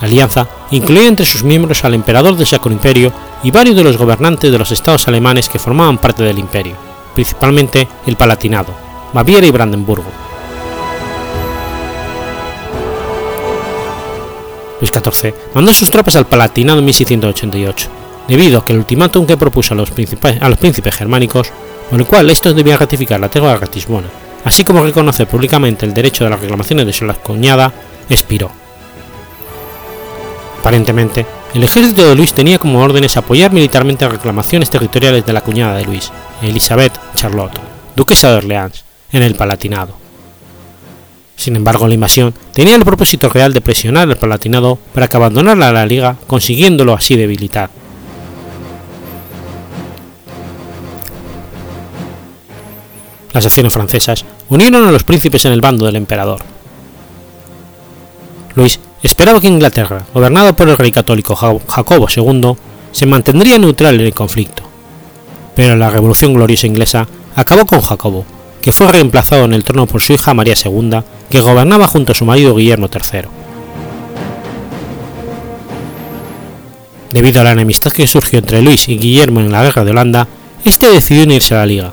La alianza incluía entre sus miembros al emperador del Sacro Imperio y varios de los gobernantes de los estados alemanes que formaban parte del imperio principalmente el Palatinado, Baviera y Brandenburgo. Luis XIV mandó sus tropas al Palatinado en 1688, debido a que el ultimátum que propuso a los, a los príncipes germánicos, con el cual estos debían ratificar la tregua de Ratisbona, así como reconocer públicamente el derecho de las reclamaciones de su cuñada, expiró. Aparentemente, el ejército de Luis tenía como órdenes apoyar militarmente reclamaciones territoriales de la cuñada de Luis, Elizabeth Charlotte, duquesa de Orleans, en el Palatinado. Sin embargo, la invasión tenía el propósito real de presionar al Palatinado para que abandonara la Liga, consiguiéndolo así debilitar. Las acciones francesas unieron a los príncipes en el bando del emperador. Luis esperaba que Inglaterra, gobernada por el rey católico Jacobo II, se mantendría neutral en el conflicto. Pero la Revolución Gloriosa inglesa acabó con Jacobo, que fue reemplazado en el trono por su hija María II, que gobernaba junto a su marido Guillermo III. Debido a la enemistad que surgió entre Luis y Guillermo en la Guerra de Holanda, este decidió unirse a la Liga,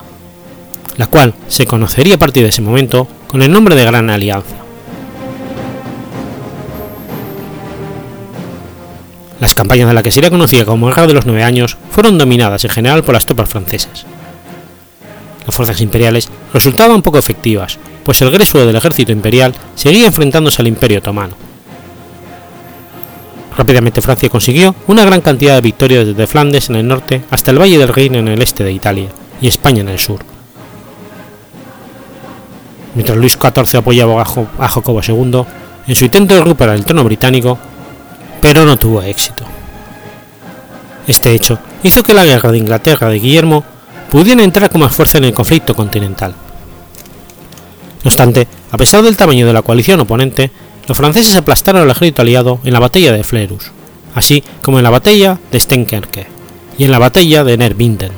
la cual se conocería a partir de ese momento con el nombre de Gran Alianza. Las campañas de la que sería conocida como Guerra de los Nueve Años fueron dominadas en general por las tropas francesas. Las fuerzas imperiales resultaban poco efectivas, pues el grueso del ejército imperial seguía enfrentándose al Imperio otomano. Rápidamente Francia consiguió una gran cantidad de victorias desde Flandes en el norte hasta el Valle del Rin en el este de Italia y España en el sur. Mientras Luis XIV apoyaba a Jacobo II en su intento de recuperar el trono británico, pero no tuvo éxito. Este hecho hizo que la guerra de Inglaterra de Guillermo pudiera entrar con más fuerza en el conflicto continental. No obstante, a pesar del tamaño de la coalición oponente, los franceses aplastaron al ejército aliado en la batalla de Flerus, así como en la batalla de Steenkerke y en la batalla de Nervinden.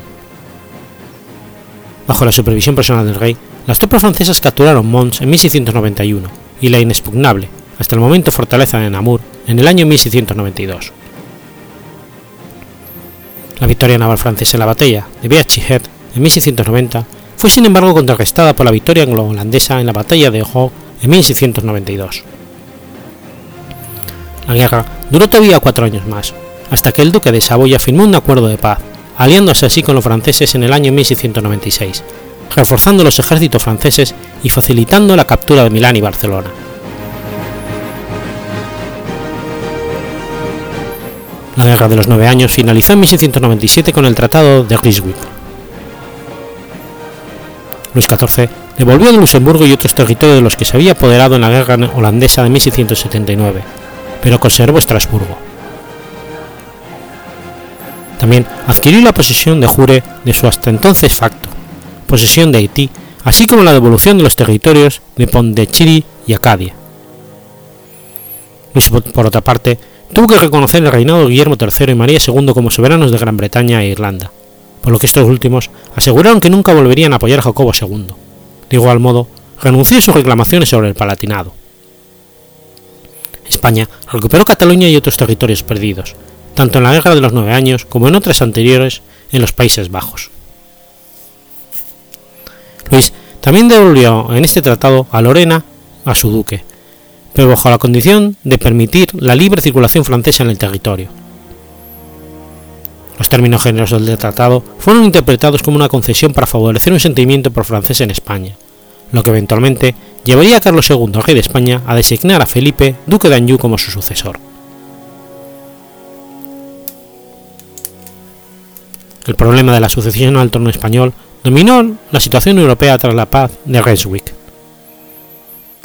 Bajo la supervisión personal del rey, las tropas francesas capturaron Mons en 1691 y la inexpugnable, hasta el momento fortaleza de Namur, en el año 1692. La victoria naval francesa en la batalla de Beachy Head en 1690 fue sin embargo contrarrestada por la victoria anglo-holandesa en la batalla de Hoog en 1692. La guerra duró todavía cuatro años más, hasta que el duque de Saboya firmó un acuerdo de paz, aliándose así con los franceses en el año 1696, reforzando los ejércitos franceses y facilitando la captura de Milán y Barcelona. La Guerra de los Nueve Años finalizó en 1697 con el Tratado de Ryswick. Luis XIV devolvió de Luxemburgo y otros territorios de los que se había apoderado en la Guerra Holandesa de 1679, pero conservó Estrasburgo. También adquirió la posesión de Jure de su hasta entonces facto, posesión de Haití, así como la devolución de los territorios de Pondicherry y Acadia. Luis, por otra parte, tuvo que reconocer el reinado de Guillermo III y María II como soberanos de Gran Bretaña e Irlanda, por lo que estos últimos aseguraron que nunca volverían a apoyar a Jacobo II. De igual modo, renunció a sus reclamaciones sobre el Palatinado. España recuperó Cataluña y otros territorios perdidos, tanto en la Guerra de los Nueve Años como en otras anteriores en los Países Bajos. Luis también devolvió en este tratado a Lorena a su duque, pero bajo la condición de permitir la libre circulación francesa en el territorio. Los términos generosos del tratado fueron interpretados como una concesión para favorecer un sentimiento por francés en España, lo que eventualmente llevaría a Carlos II, rey de España, a designar a Felipe, duque de Anjou, como su sucesor. El problema de la sucesión al trono español dominó la situación europea tras la paz de Ryswick.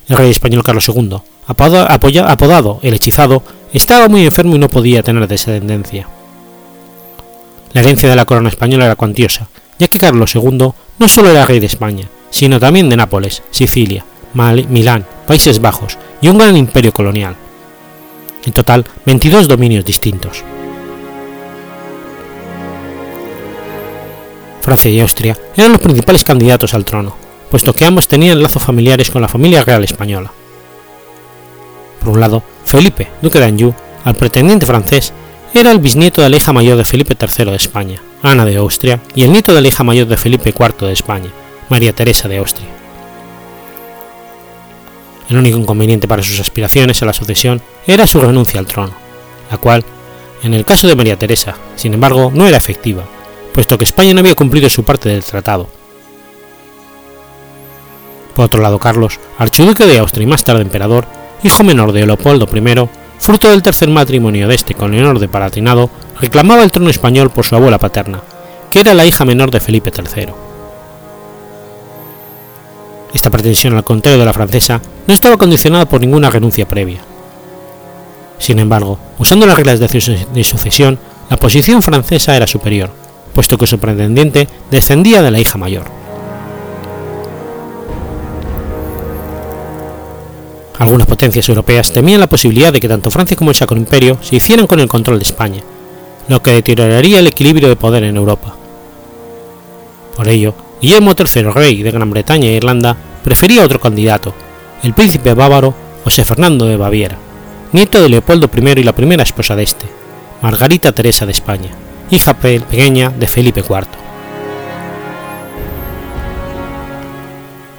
El rey español Carlos II, apodado el hechizado, estaba muy enfermo y no podía tener descendencia. La herencia de la corona española era cuantiosa, ya que Carlos II no solo era rey de España, sino también de Nápoles, Sicilia, Milán, Países Bajos y un gran imperio colonial. En total, 22 dominios distintos. Francia y Austria eran los principales candidatos al trono, puesto que ambos tenían lazos familiares con la familia real española. Por un lado, Felipe, duque de Anjou, al pretendiente francés, era el bisnieto de la hija mayor de Felipe III de España, Ana de Austria, y el nieto de la hija mayor de Felipe IV de España, María Teresa de Austria. El único inconveniente para sus aspiraciones a la sucesión era su renuncia al trono, la cual, en el caso de María Teresa, sin embargo, no era efectiva, puesto que España no había cumplido su parte del tratado. Por otro lado, Carlos, archiduque de Austria y más tarde emperador, hijo menor de Leopoldo I, fruto del tercer matrimonio de este con Leonor de Palatinado, reclamaba el trono español por su abuela paterna, que era la hija menor de Felipe III. Esta pretensión, al contrario de la francesa, no estaba condicionada por ninguna renuncia previa. Sin embargo, usando las reglas de sucesión, la posición francesa era superior, puesto que su pretendiente descendía de la hija mayor. Algunas potencias europeas temían la posibilidad de que tanto Francia como el Sacro Imperio se hicieran con el control de España, lo que deterioraría el equilibrio de poder en Europa. Por ello, Guillermo III, rey de Gran Bretaña e Irlanda, prefería otro candidato, el príncipe bávaro José Fernando de Baviera, nieto de Leopoldo I y la primera esposa de este, Margarita Teresa de España hija pequeña de Felipe IV.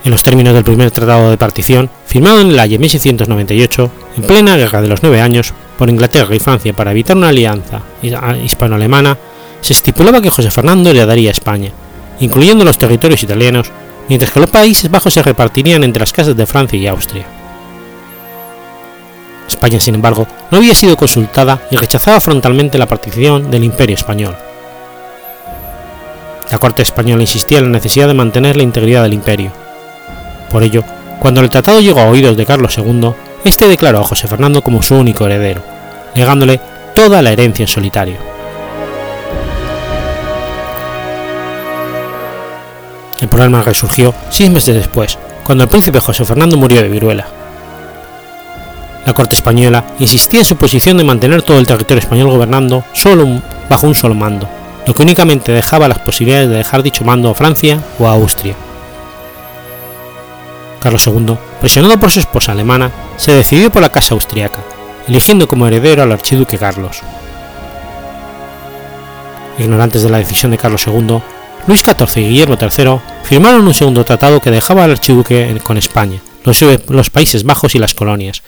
En los términos del primer tratado de partición, firmado en el año 1698, en plena Guerra de los Nueve Años, por Inglaterra y Francia para evitar una alianza hispano-alemana, se estipulaba que José Fernando le daría a España, incluyendo los territorios italianos, mientras que los Países Bajos se repartirían entre las casas de Francia y Austria. España, sin embargo, no había sido consultada y rechazaba frontalmente la partición del Imperio español. La Corte española insistía en la necesidad de mantener la integridad del imperio. Por ello, cuando el tratado llegó a oídos de Carlos II, este declaró a José Fernando como su único heredero, negándole toda la herencia en solitario. El problema resurgió seis meses después, cuando el príncipe José Fernando murió de viruela. La corte española insistía en su posición de mantener todo el territorio español gobernando solo bajo un solo mando, lo que únicamente dejaba las posibilidades de dejar dicho mando a Francia o a Austria. Carlos II, presionado por su esposa alemana, se decidió por la casa austriaca, eligiendo como heredero al archiduque Carlos. Ignorantes de la decisión de Carlos II, Luis XIV y Guillermo III firmaron un segundo tratado que dejaba al archiduque con España, los, los Países Bajos y las colonias,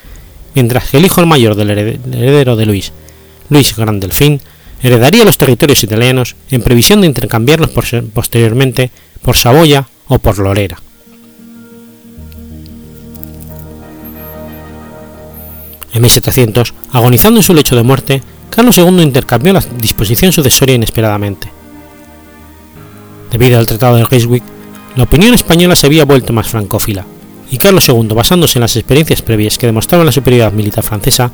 mientras que el hijo mayor del heredero de Luis, Luis Gran Delfín, heredaría los territorios italianos en previsión de intercambiarlos posteriormente por Saboya o por Lorera. En 1700, agonizando en su lecho de muerte, Carlos II intercambió la disposición sucesoria inesperadamente. Debido al Tratado de Ryswick, la opinión española se había vuelto más francófila, y Carlos II, basándose en las experiencias previas que demostraban la superioridad militar francesa,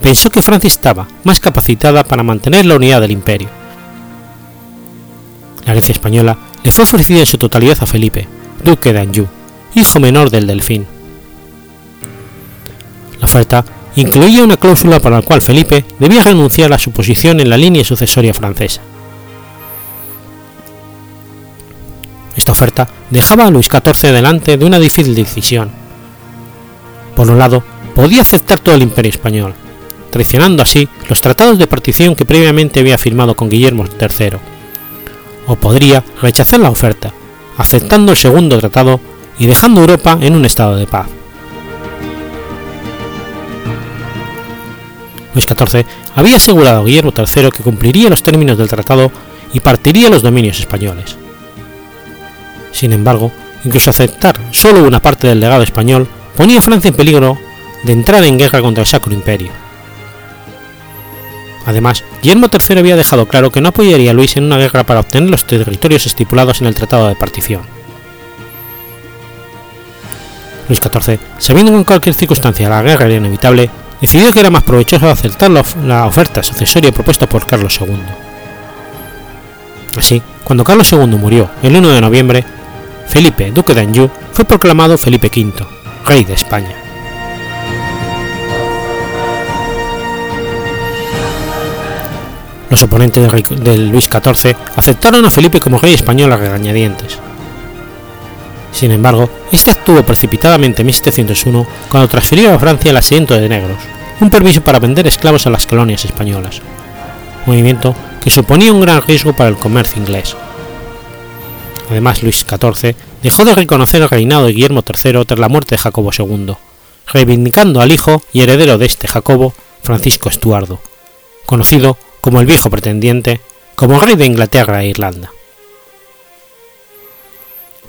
pensó que Francia estaba más capacitada para mantener la unidad del imperio. La herencia española le fue ofrecida en su totalidad a Felipe, duque de Anjou, hijo menor del Delfín. La oferta incluía una cláusula por la cual Felipe debía renunciar a su posición en la línea sucesoria francesa. Esta oferta dejaba a Luis XIV delante de una difícil decisión. Por un lado, podía aceptar todo el imperio español, traicionando así los tratados de partición que previamente había firmado con Guillermo III, o podría rechazar la oferta, aceptando el segundo tratado y dejando Europa en un estado de paz. Luis XIV había asegurado a Guillermo III que cumpliría los términos del tratado y partiría los dominios españoles. Sin embargo, incluso aceptar solo una parte del legado español ponía a Francia en peligro de entrar en guerra contra el Sacro Imperio. Además, Guillermo III había dejado claro que no apoyaría a Luis en una guerra para obtener los territorios estipulados en el Tratado de Partición. Luis XIV, sabiendo que en cualquier circunstancia la guerra era inevitable, decidió que era más provechoso aceptar la oferta sucesoria propuesta por Carlos II. Así, cuando Carlos II murió el 1 de noviembre, Felipe, duque de Anjou, fue proclamado Felipe V, rey de España. Los oponentes de Luis XIV aceptaron a Felipe como rey español a regañadientes. Sin embargo, este actuó precipitadamente en 1701 cuando transfirió a Francia el asiento de negros, un permiso para vender esclavos a las colonias españolas, movimiento que suponía un gran riesgo para el comercio inglés. Además, Luis XIV dejó de reconocer el reinado de Guillermo III tras la muerte de Jacobo II, reivindicando al hijo y heredero de este Jacobo, Francisco Estuardo, conocido como el viejo pretendiente, como rey de Inglaterra e Irlanda.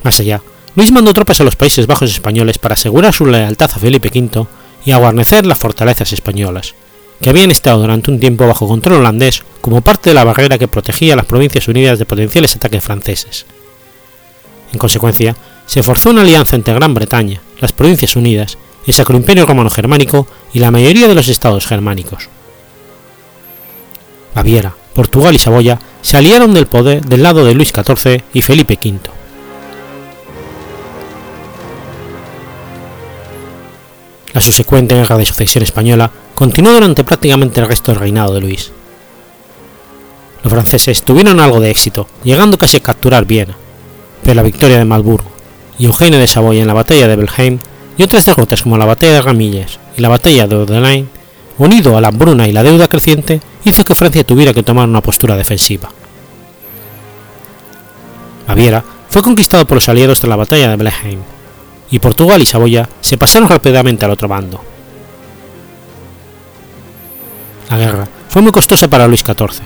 Más allá, Luis mandó tropas a los Países Bajos españoles para asegurar su lealtad a Felipe V y a guarnecer las fortalezas españolas, que habían estado durante un tiempo bajo control holandés como parte de la barrera que protegía a las Provincias Unidas de potenciales ataques franceses. En consecuencia, se forzó una alianza entre Gran Bretaña, las Provincias Unidas, el Sacro Imperio Romano Germánico y la mayoría de los estados germánicos. Baviera, Portugal y Saboya se aliaron del poder del lado de Luis XIV y Felipe V. La subsecuente guerra de sucesión española continuó durante prácticamente el resto del reinado de Luis. Los franceses tuvieron algo de éxito, llegando casi a capturar Viena, pero la victoria de Malburgo y Eugenio de Saboya en la batalla de Belheim y otras derrotas como la batalla de Ramilles y la batalla de Odelain, unido a la hambruna y la deuda creciente, hizo que Francia tuviera que tomar una postura defensiva. Baviera fue conquistado por los aliados tras la batalla de Belheim, y Portugal y Saboya se pasaron rápidamente al otro bando. La guerra fue muy costosa para Luis XIV.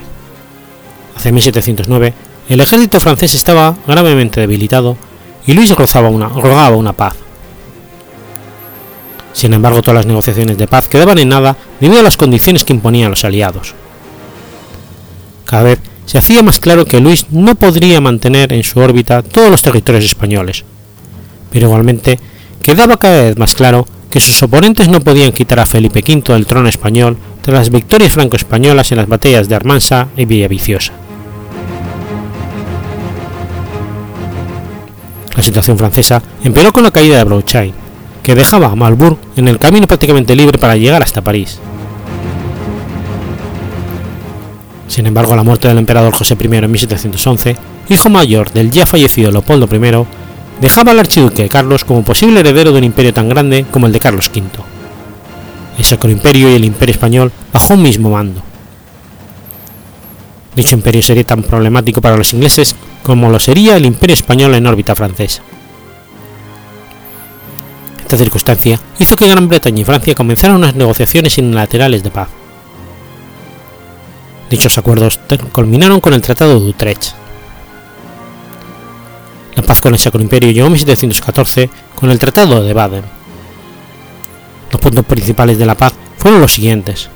Hacia 1709, el ejército francés estaba gravemente debilitado y Luis rogaba una paz. Sin embargo, todas las negociaciones de paz quedaban en nada debido a las condiciones que imponían los aliados. Cada vez se hacía más claro que Luis no podría mantener en su órbita todos los territorios españoles, pero igualmente quedaba cada vez más claro que sus oponentes no podían quitar a Felipe V del trono español tras las victorias franco-españolas en las batallas de Armansa y Villaviciosa. La situación francesa empeoró con la caída de Brouchain, que dejaba a Marburg en el camino prácticamente libre para llegar hasta París. Sin embargo, la muerte del emperador José I en 1711, hijo mayor del ya fallecido Leopoldo I, dejaba al archiduque Carlos como posible heredero de un imperio tan grande como el de Carlos V. El Sacro Imperio y el Imperio Español bajo un mismo mando. Dicho imperio sería tan problemático para los ingleses como lo sería el Imperio Español en órbita francesa. Esta circunstancia hizo que Gran Bretaña y Francia comenzaran unas negociaciones unilaterales de paz. Dichos acuerdos culminaron con el Tratado de Utrecht. La paz con el Sacro Imperio llegó en 1714 con el Tratado de Baden. Los puntos principales de la paz fueron los siguientes.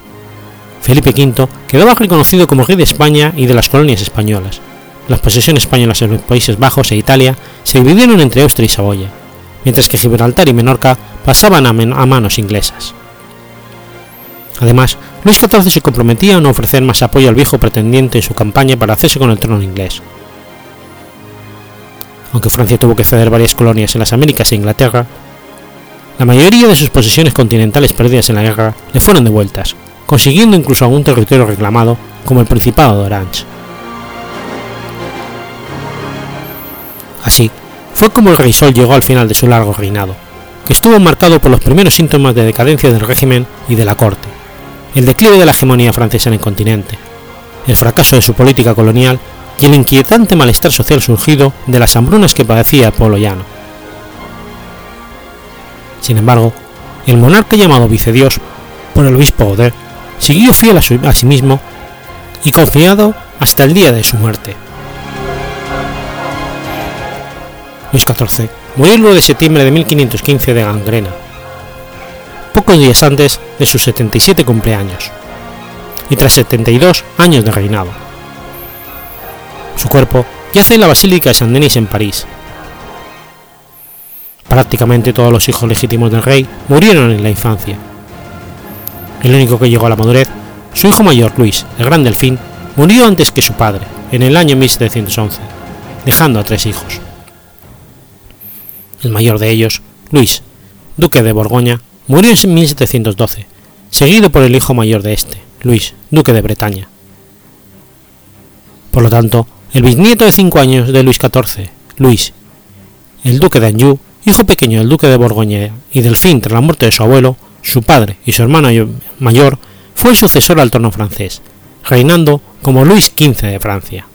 Felipe V quedaba reconocido como rey de España y de las colonias españolas. Las posesiones españolas en los Países Bajos e Italia se dividieron entre Austria y Saboya, mientras que Gibraltar y Menorca pasaban a, a manos inglesas. Además, Luis XIV se comprometía a no ofrecer más apoyo al viejo pretendiente en su campaña para hacerse con el trono inglés. Aunque Francia tuvo que ceder varias colonias en las Américas e Inglaterra, la mayoría de sus posesiones continentales perdidas en la guerra le fueron devueltas, consiguiendo incluso algún territorio reclamado como el Principado de Orange. Así, fue como el rey Sol llegó al final de su largo reinado, que estuvo marcado por los primeros síntomas de decadencia del régimen y de la corte, el declive de la hegemonía francesa en el continente, el fracaso de su política colonial y el inquietante malestar social surgido de las hambrunas que padecía el pueblo llano. Sin embargo, el monarca llamado Vicedios por el obispo Oder siguió fiel a, a sí mismo y confiado hasta el día de su muerte. Luis XIV murió el 9 de septiembre de 1515 de gangrena, pocos días antes de sus 77 cumpleaños, y tras 72 años de reinado. Su cuerpo yace en la Basílica de Saint-Denis en París. Prácticamente todos los hijos legítimos del rey murieron en la infancia. El único que llegó a la madurez, su hijo mayor Luis, el Gran Delfín, murió antes que su padre, en el año 1711, dejando a tres hijos el mayor de ellos, Luis, duque de Borgoña, murió en 1712, seguido por el hijo mayor de este, Luis, duque de Bretaña. Por lo tanto, el bisnieto de cinco años de Luis XIV, Luis, el duque de Anjou, hijo pequeño del duque de Borgoña y Delfín tras la muerte de su abuelo, su padre y su hermano mayor, fue el sucesor al trono francés, reinando como Luis XV de Francia.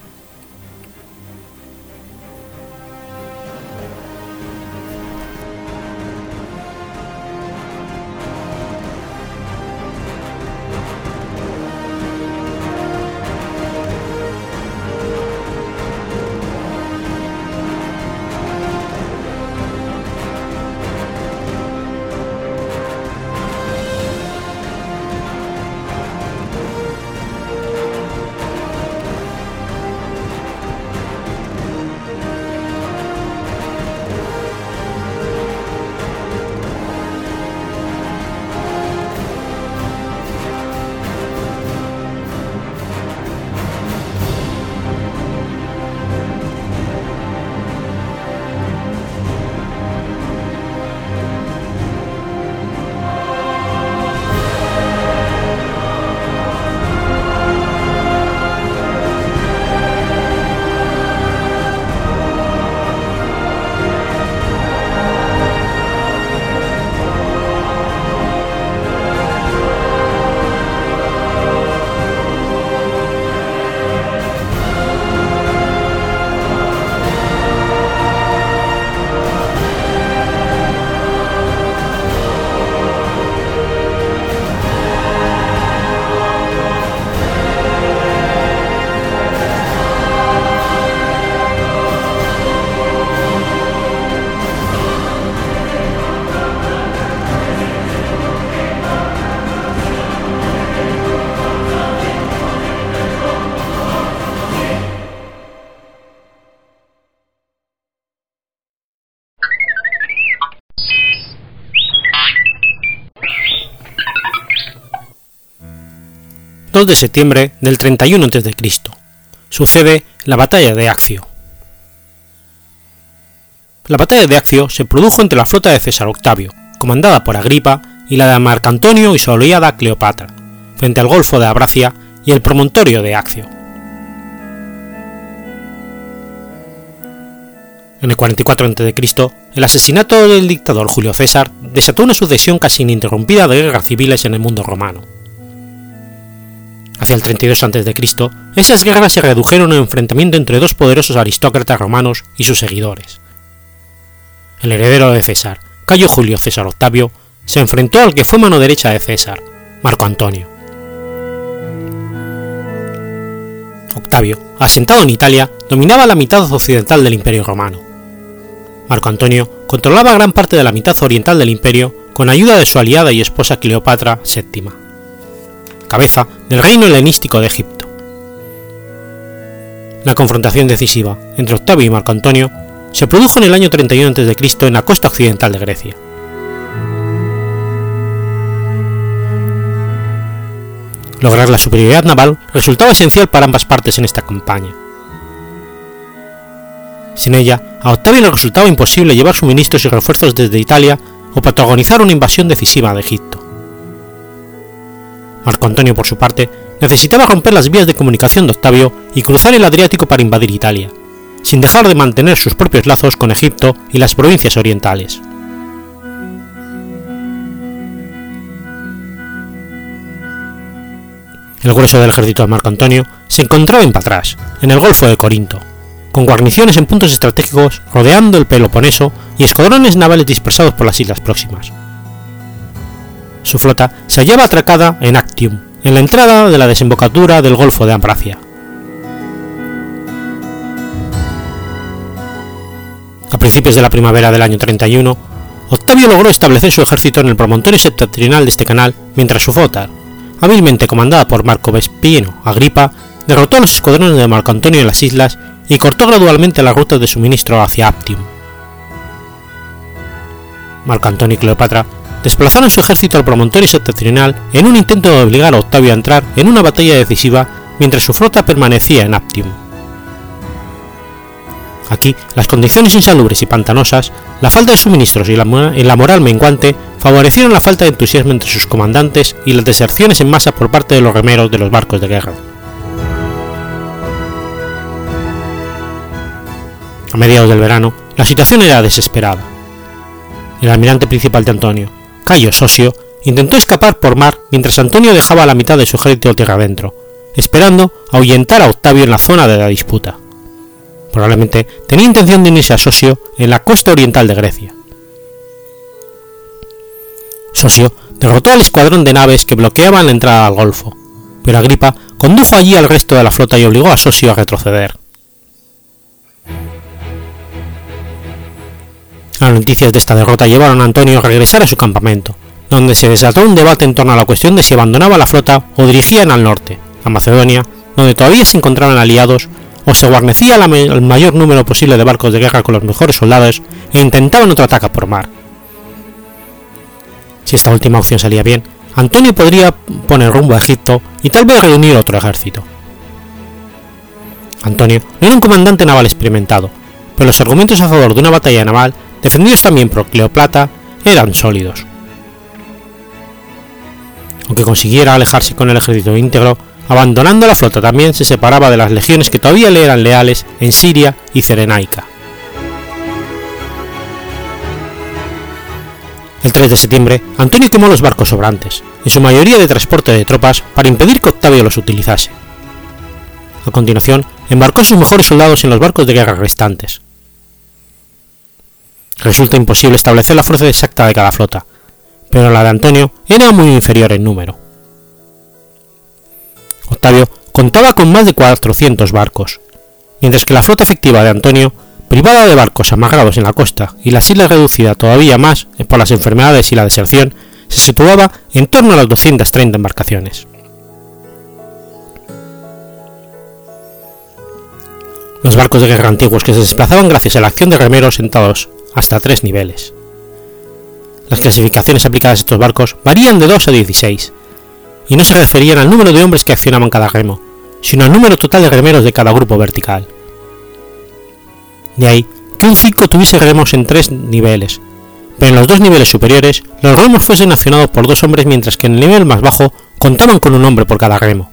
De septiembre del 31 a.C. Sucede la batalla de Accio. La batalla de Accio se produjo entre la flota de César Octavio, comandada por Agripa, y la de Marcantonio y su aliada Cleopatra, frente al Golfo de Abracia y el promontorio de Accio. En el 44 a.C., el asesinato del dictador Julio César desató una sucesión casi ininterrumpida de guerras civiles en el mundo romano. Hacia el 32 a.C., esas guerras se redujeron a un enfrentamiento entre dos poderosos aristócratas romanos y sus seguidores. El heredero de César, Cayo Julio César Octavio, se enfrentó al que fue mano derecha de César, Marco Antonio. Octavio, asentado en Italia, dominaba la mitad occidental del Imperio romano. Marco Antonio controlaba gran parte de la mitad oriental del imperio con ayuda de su aliada y esposa Cleopatra VII, cabeza del reino helenístico de Egipto. La confrontación decisiva entre Octavio y Marco Antonio se produjo en el año 31 a.C. en la costa occidental de Grecia. Lograr la superioridad naval resultaba esencial para ambas partes en esta campaña. Sin ella, a Octavio le resultaba imposible llevar suministros y refuerzos desde Italia o protagonizar una invasión decisiva de Egipto. Marco Antonio, por su parte, necesitaba romper las vías de comunicación de Octavio y cruzar el Adriático para invadir Italia, sin dejar de mantener sus propios lazos con Egipto y las provincias orientales. El grueso del ejército de Marco Antonio se encontraba en Patras, en el Golfo de Corinto, con guarniciones en puntos estratégicos rodeando el Peloponeso y escuadrones navales dispersados por las islas próximas. Su flota se hallaba atracada en Actium, en la entrada de la desembocadura del Golfo de Ambracia. A principios de la primavera del año 31, Octavio logró establecer su ejército en el promontorio septentrional de este canal, mientras su flota, hábilmente comandada por Marco Vespino Agripa, derrotó a los escuadrones de Marco Antonio en las islas y cortó gradualmente la ruta de suministro hacia Aptium. Marco Antonio y Cleopatra desplazaron su ejército al promontorio septentrional en un intento de obligar a Octavio a entrar en una batalla decisiva mientras su flota permanecía en Aptium. Aquí, las condiciones insalubres y pantanosas, la falta de suministros y la, moral menguante favorecieron la falta de entusiasmo entre sus comandantes y las deserciones en masa por parte de los remeros de los barcos de guerra. A mediados del verano, la situación era desesperada. El almirante principal de Antonio, Cayo Sosio, intentó escapar por mar mientras Antonio dejaba la mitad de su ejército tierra adentro, esperando ahuyentar a Octavio en la zona de la disputa. Probablemente tenía intención de unirse a Sosio en la costa oriental de Grecia. Sosio derrotó al escuadrón de naves que bloqueaban la entrada al Golfo, pero Agripa condujo allí al resto de la flota y obligó a Sosio a retroceder. Las noticias de esta derrota llevaron a Antonio a regresar a su campamento, donde se desató un debate en torno a la cuestión de si abandonaba la flota o dirigían al norte, a Macedonia, donde todavía se encontraban aliados, o se guarnecía el mayor número posible de barcos de guerra con los mejores soldados e intentaban otro ataque por mar. Si esta última opción salía bien, Antonio podría poner rumbo a Egipto y tal vez reunir otro ejército. Antonio no era un comandante naval experimentado, pero los argumentos a favor de una batalla naval defendidos también por Cleopatra, eran sólidos. Aunque consiguiera alejarse con el ejército íntegro, abandonando la flota también se separaba de las legiones que todavía le eran leales en Siria y Cerenaica. El 3 de septiembre, Antonio quemó los barcos sobrantes, en su mayoría de transporte de tropas, para impedir que Octavio los utilizase. A continuación, embarcó a sus mejores soldados en los barcos de guerra restantes, Resulta imposible establecer la fuerza exacta de cada flota, pero la de Antonio era muy inferior en número. Octavio contaba con más de 400 barcos, mientras que la flota efectiva de Antonio, privada de barcos amarrados en la costa y las islas reducida todavía más por las enfermedades y la deserción, se situaba en torno a las 230 embarcaciones. Los barcos de guerra antiguos que se desplazaban gracias a la acción de remeros sentados hasta tres niveles. Las clasificaciones aplicadas a estos barcos varían de 2 a 16, y no se referían al número de hombres que accionaban cada remo, sino al número total de remeros de cada grupo vertical. De ahí que un 5 tuviese remos en tres niveles, pero en los dos niveles superiores los remos fuesen accionados por dos hombres mientras que en el nivel más bajo contaban con un hombre por cada remo.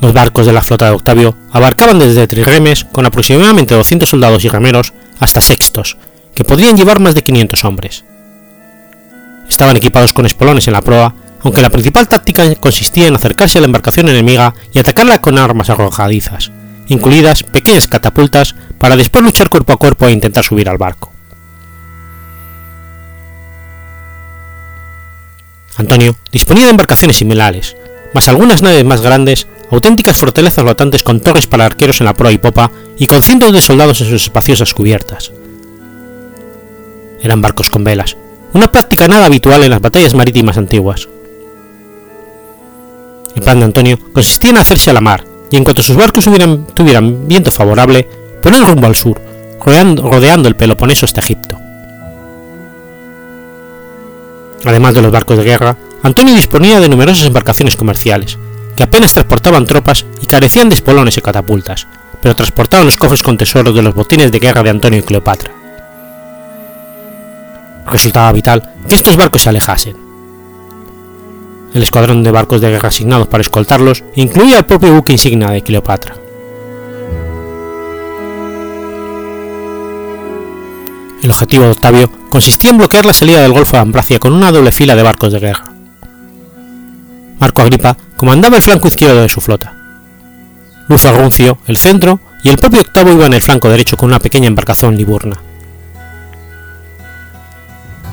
Los barcos de la flota de Octavio abarcaban desde triremes con aproximadamente 200 soldados y remeros hasta sextos, que podían llevar más de 500 hombres. Estaban equipados con espolones en la proa, aunque la principal táctica consistía en acercarse a la embarcación enemiga y atacarla con armas arrojadizas, incluidas pequeñas catapultas para después luchar cuerpo a cuerpo e intentar subir al barco. Antonio disponía de embarcaciones similares, más algunas naves más grandes, auténticas fortalezas flotantes con torres para arqueros en la proa y popa y con cientos de soldados en sus espaciosas cubiertas. Eran barcos con velas, una práctica nada habitual en las batallas marítimas antiguas. El plan de Antonio consistía en hacerse a la mar, y en cuanto sus barcos tuvieran viento favorable, poner rumbo al sur, rodeando, el Peloponeso hasta Egipto. Además de los barcos de guerra, Antonio disponía de numerosas embarcaciones comerciales, apenas transportaban tropas y carecían de espolones y catapultas, pero transportaban los cofres con tesoros de los botines de guerra de Antonio y Cleopatra. Resultaba vital que estos barcos se alejasen, el escuadrón de barcos de guerra asignados para escoltarlos incluía el propio buque insignia de Cleopatra. El objetivo de Octavio consistía en bloquear la salida del Golfo de Ambracia con una doble fila de barcos de guerra. Marco Agripa comandaba el flanco izquierdo de su flota. Lucio Arruncio, el centro, y el propio Octavio iba en el flanco derecho con una pequeña embarcación liburna.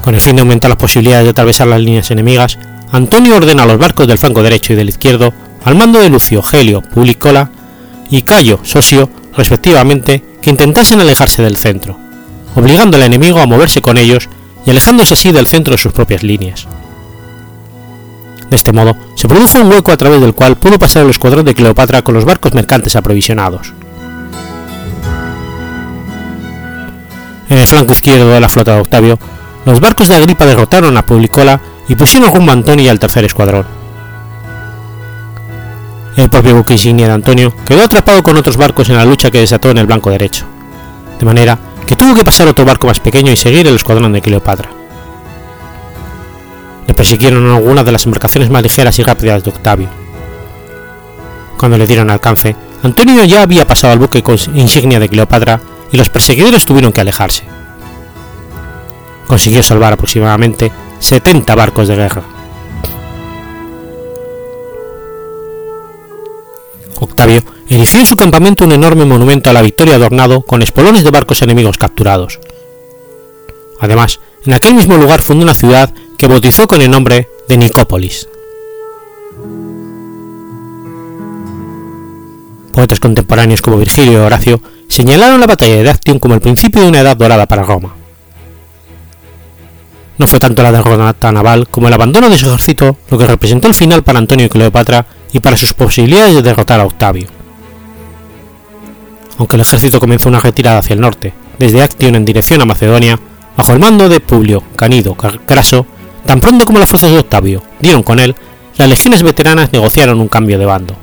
Con el fin de aumentar las posibilidades de atravesar las líneas enemigas, Antonio ordena a los barcos del flanco derecho y del izquierdo, al mando de Lucio, Helio, Publicola y Cayo, Sosio, respectivamente, que intentasen alejarse del centro, obligando al enemigo a moverse con ellos y alejándose así del centro de sus propias líneas. De este modo, se produjo un hueco a través del cual pudo pasar el escuadrón de Cleopatra con los barcos mercantes aprovisionados. En el flanco izquierdo de la flota de Octavio, los barcos de Agripa derrotaron a Publicola y pusieron rumbo a Antonio y al tercer escuadrón. El propio buque insignia de Antonio quedó atrapado con otros barcos en la lucha que desató en el blanco derecho, de manera que tuvo que pasar otro barco más pequeño y seguir el escuadrón de Cleopatra. Persiguieron algunas de las embarcaciones más ligeras y rápidas de Octavio. Cuando le dieron alcance, Antonio ya había pasado al buque con insignia de Cleopatra y los perseguidores tuvieron que alejarse. Consiguió salvar aproximadamente 70 barcos de guerra. Octavio erigió en su campamento un enorme monumento a la victoria adornado con espolones de barcos enemigos capturados. Además, en aquel mismo lugar fundó una ciudad que bautizó con el nombre de Nicópolis. Poetas contemporáneos como Virgilio y Horacio señalaron la batalla de Actium como el principio de una edad dorada para Roma. No fue tanto la derrota naval como el abandono de su ejército lo que representó el final para Antonio y Cleopatra y para sus posibilidades de derrotar a Octavio. Aunque el ejército comenzó una retirada hacia el norte, desde Actium en dirección a Macedonia, bajo el mando de Publio Canido Craso, tan pronto como las fuerzas de Octavio dieron con él, las legiones veteranas negociaron un cambio de bando.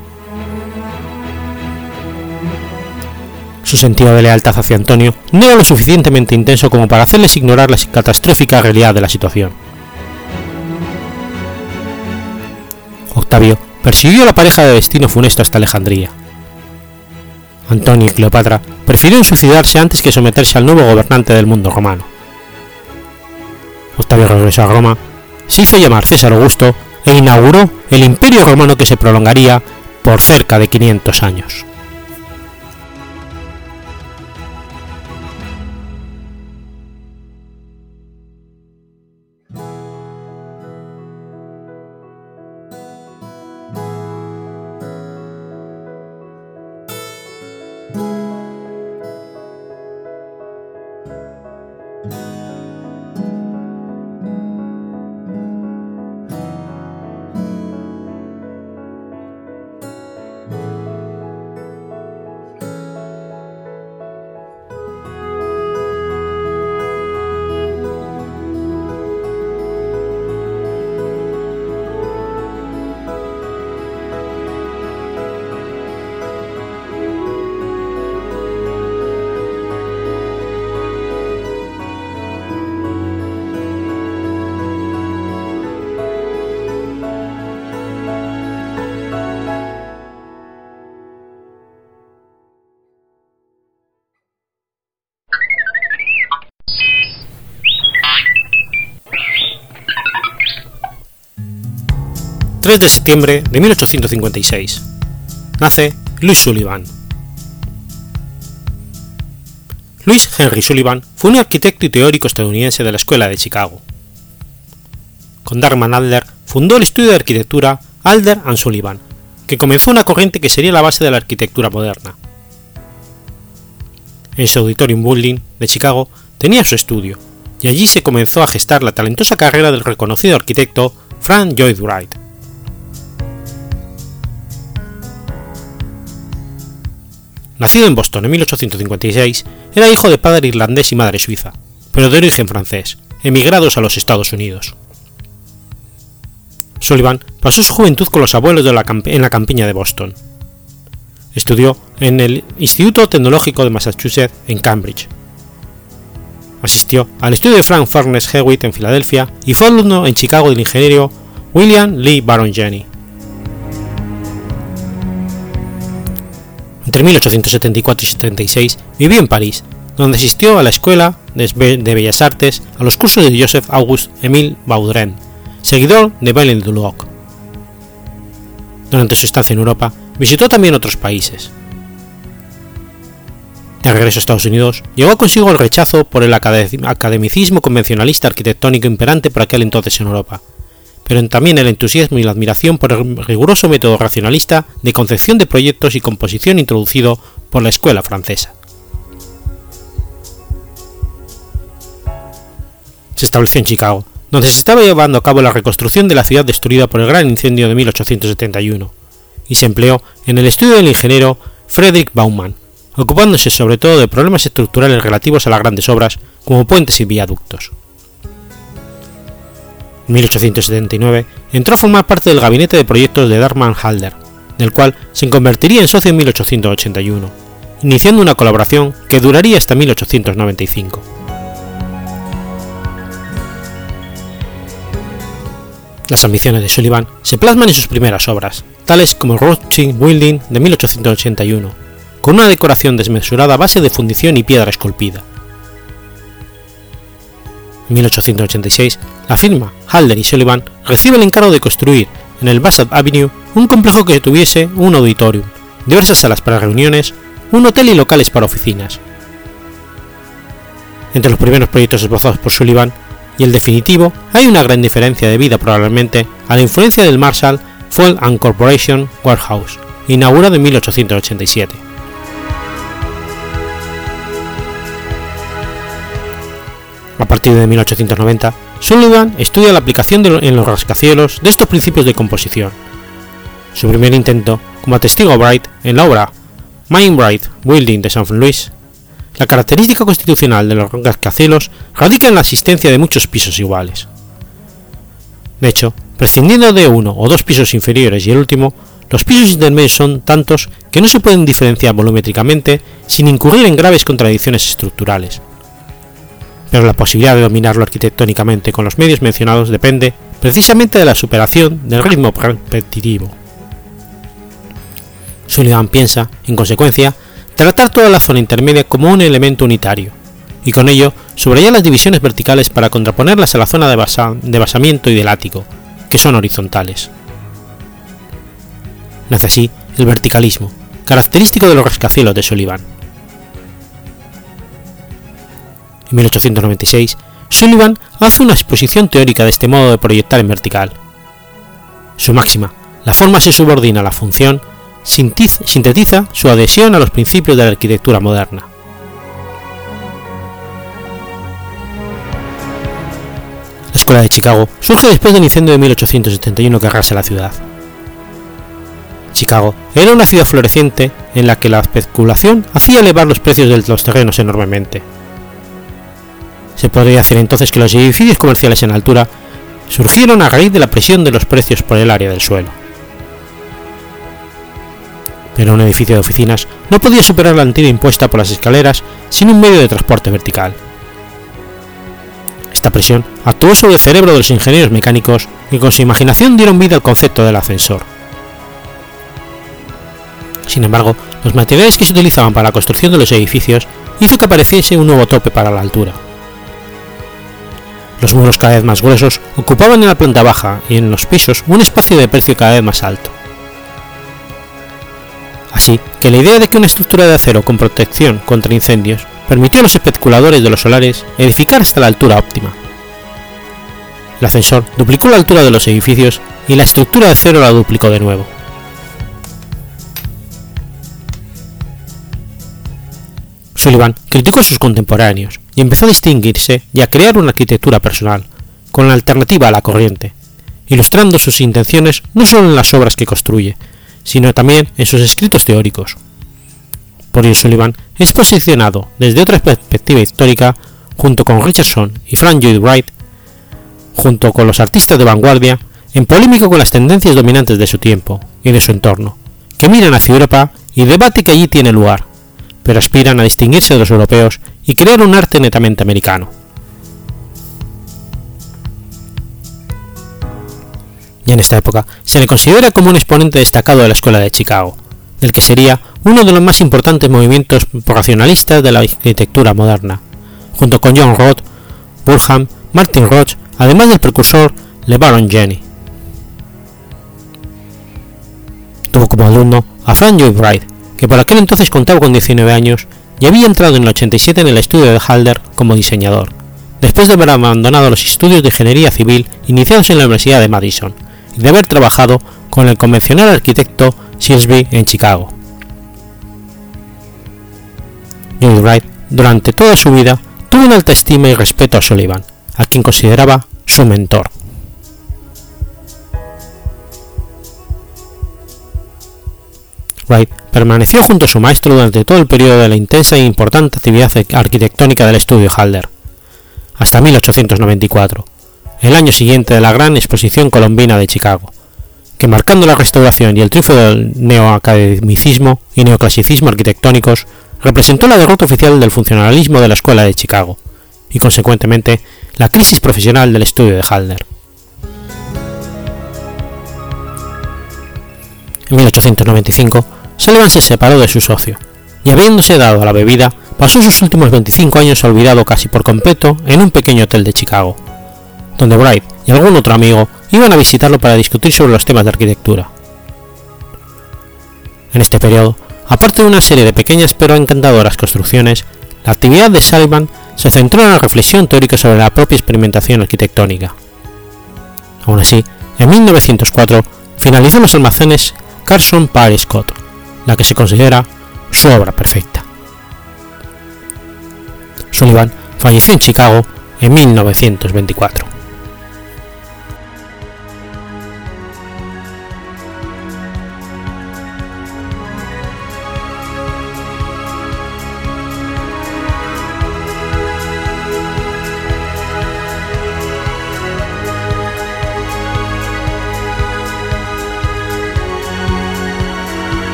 Su sentido de lealtad hacia Antonio no era lo suficientemente intenso como para hacerles ignorar la catastrófica realidad de la situación. Octavio persiguió a la pareja de destino funesto hasta Alejandría. Antonio y Cleopatra prefirieron suicidarse antes que someterse al nuevo gobernante del mundo romano. Octavio regresó a Roma, se hizo llamar César Augusto e inauguró el imperio romano que se prolongaría por cerca de 500 años. 3 de septiembre de 1856. Nace Louis Sullivan. Louis Henry Sullivan fue un arquitecto y teórico estadounidense de la Escuela de Chicago. Con Darman Adler fundó el estudio de arquitectura Alder and Sullivan, que comenzó una corriente que sería la base de la arquitectura moderna. En su Auditorium Building de Chicago tenía su estudio, y allí se comenzó a gestar la talentosa carrera del reconocido arquitecto Frank Lloyd Wright. Nacido en Boston en 1856, era hijo de padre irlandés y madre suiza, pero de origen francés, emigrados a los Estados Unidos. Sullivan pasó su juventud con los abuelos en la campiña de Boston. Estudió en el Instituto Tecnológico de Massachusetts en Cambridge. Asistió al estudio de Frank Furness Hewitt en Filadelfia y fue alumno en Chicago del ingeniero William Lee Baron Jenny. Entre 1874 y 76 vivió en París, donde asistió a la Escuela de Bellas Artes a los cursos de Joseph Auguste Émile Baudren, seguidor de Belen Duloc. Durante su estancia en Europa, visitó también otros países. De regreso a Estados Unidos, llevó consigo el rechazo por el academicismo convencionalista arquitectónico imperante por aquel entonces en Europa, pero también el entusiasmo y la admiración por el riguroso método racionalista de concepción de proyectos y composición introducido por la escuela francesa. Se estableció en Chicago, donde se estaba llevando a cabo la reconstrucción de la ciudad destruida por el gran incendio de 1871, y se empleó en el estudio del ingeniero Frederick Baumann, ocupándose sobre todo de problemas estructurales relativos a las grandes obras como puentes y viaductos. 1879 entró a formar parte del gabinete de proyectos de Darman Halder, del cual se convertiría en socio en 1881, iniciando una colaboración que duraría hasta 1895. Las ambiciones de Sullivan se plasman en sus primeras obras, tales como Rothschild Building de 1881, con una decoración desmesurada a base de fundición y piedra esculpida, en 1886, la firma Halder y Sullivan recibe el encargo de construir en el Bassett Avenue un complejo que tuviese un auditorium, diversas salas para reuniones, un hotel y locales para oficinas. Entre los primeros proyectos esbozados por Sullivan y el definitivo hay una gran diferencia debida probablemente a la influencia del Marshall Fall and Corporation Warehouse, inaugurado en 1887. A partir de 1890, Sullivan estudia la aplicación en los rascacielos de estos principios de composición. Su primer intento, como testigo Bright en la obra Main Bright Building de San Luis, la característica constitucional de los rascacielos radica en la existencia de muchos pisos iguales. De hecho, prescindiendo de uno o dos pisos inferiores y el último, los pisos intermedios son tantos que no se pueden diferenciar volumétricamente sin incurrir en graves contradicciones estructurales pero la posibilidad de dominarlo arquitectónicamente con los medios mencionados depende precisamente de la superación del ritmo repetitivo. Sullivan piensa, en consecuencia, tratar toda la zona intermedia como un elemento unitario, y con ello subrayar las divisiones verticales para contraponerlas a la zona de, de basamiento y del ático, que son horizontales. Nace así el verticalismo, característico de los rascacielos de Sullivan. 1896, Sullivan hace una exposición teórica de este modo de proyectar en vertical. Su máxima, la forma se subordina a la función, sintetiza su adhesión a los principios de la arquitectura moderna. La Escuela de Chicago surge después del incendio de 1871 que arrasa la ciudad. Chicago era una ciudad floreciente en la que la especulación hacía elevar los precios de los terrenos enormemente. Se podría decir entonces que los edificios comerciales en altura surgieron a raíz de la presión de los precios por el área del suelo. Pero un edificio de oficinas no podía superar la antigua impuesta por las escaleras sin un medio de transporte vertical. Esta presión actuó sobre el cerebro de los ingenieros mecánicos que con su imaginación dieron vida al concepto del ascensor. Sin embargo, los materiales que se utilizaban para la construcción de los edificios hizo que apareciese un nuevo tope para la altura Los muros cada vez más gruesos ocupaban en la planta baja y en los pisos un espacio de precio cada vez más alto. Así que la idea de que una estructura de acero con protección contra incendios permitió a los especuladores de los solares edificar hasta la altura óptima. El ascensor duplicó la altura de los edificios y la estructura de acero la duplicó de nuevo. Sullivan criticó a sus contemporáneos y empezó a distinguirse y a crear una arquitectura personal, con la alternativa a la corriente, ilustrando sus intenciones no solo en las obras que construye, sino también en sus escritos teóricos. Por ello Sullivan es posicionado desde otra perspectiva histórica junto con Richardson y Frank Lloyd Wright, junto con los artistas de vanguardia, en polémica con las tendencias dominantes de su tiempo y de su entorno, que miran hacia Europa y debate que allí tiene lugar, pero aspiran a distinguirse de los europeos y crear un arte netamente americano. Y en esta época se le considera como un exponente destacado de la Escuela de Chicago, del que sería uno de los más importantes movimientos racionalistas de la arquitectura moderna, junto con John Roth, Burham, Martin Roth, además del precursor LeBaron Jenny. Tuvo como alumno a Frank Lloyd Wright, que por aquel entonces contaba con 19 años y había entrado en el 87 en el estudio de Halder como diseñador, después de haber abandonado los estudios de ingeniería civil iniciados en la Universidad de Madison y de haber trabajado con el convencional arquitecto Silsby en Chicago. Lloyd Wright, durante toda su vida, tuvo una alta estima y respeto a Sullivan, a quien consideraba su mentor. Wright permaneció junto a su maestro durante todo el periodo de la intensa e importante actividad arquitectónica del estudio Halder, hasta 1894, el año siguiente de la gran exposición colombina de Chicago, que marcando la restauración y el triunfo del neoacademicismo y neoclasicismo arquitectónicos, representó la derrota oficial del funcionalismo de la Escuela de Chicago, y consecuentemente la crisis profesional del estudio de Halder. En 1895, Sullivan se separó de su socio, y habiéndose dado a la bebida, pasó sus últimos 25 años olvidado casi por completo en un pequeño hotel de Chicago, donde Bright y algún otro amigo iban a visitarlo para discutir sobre los temas de arquitectura. En este periodo, aparte de una serie de pequeñas pero encantadoras construcciones, la actividad de Sullivan se centró en la reflexión teórica sobre la propia experimentación arquitectónica. Aún así, en 1904 finalizó los almacenes Carson Parry Scott, la que se considera su obra perfecta. Sullivan falleció en Chicago en 1924.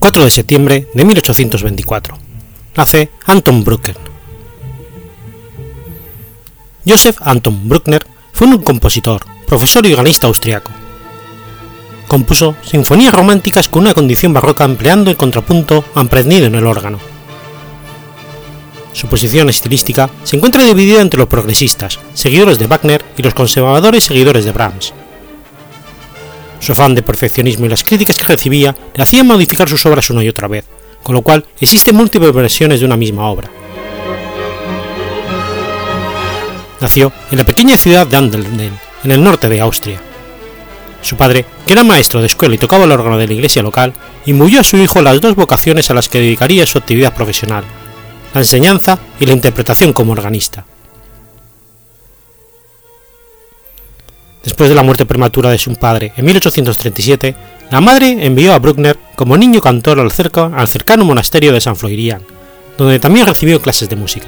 4 de septiembre de 1824. Nace Anton Bruckner. Joseph Anton Bruckner fue un compositor, profesor y organista austriaco. Compuso sinfonías románticas con una condición barroca empleando el contrapunto aprendido en el órgano. Su posición estilística se encuentra dividida entre los progresistas, seguidores de Wagner, y los conservadores, seguidores de Brahms. Su afán de perfeccionismo y las críticas que recibía le hacían modificar sus obras una y otra vez, con lo cual existen múltiples versiones de una misma obra. Nació en la pequeña ciudad de Andelden, en el norte de Austria. Su padre, que era maestro de escuela y tocaba el órgano de la iglesia local, imbuyó a su hijo las dos vocaciones a las que dedicaría su actividad profesional, la enseñanza y la interpretación como organista. Después de la muerte prematura de su padre en 1837, la madre envió a Bruckner como niño cantor al, al cercano monasterio de San Floirian, donde también recibió clases de música.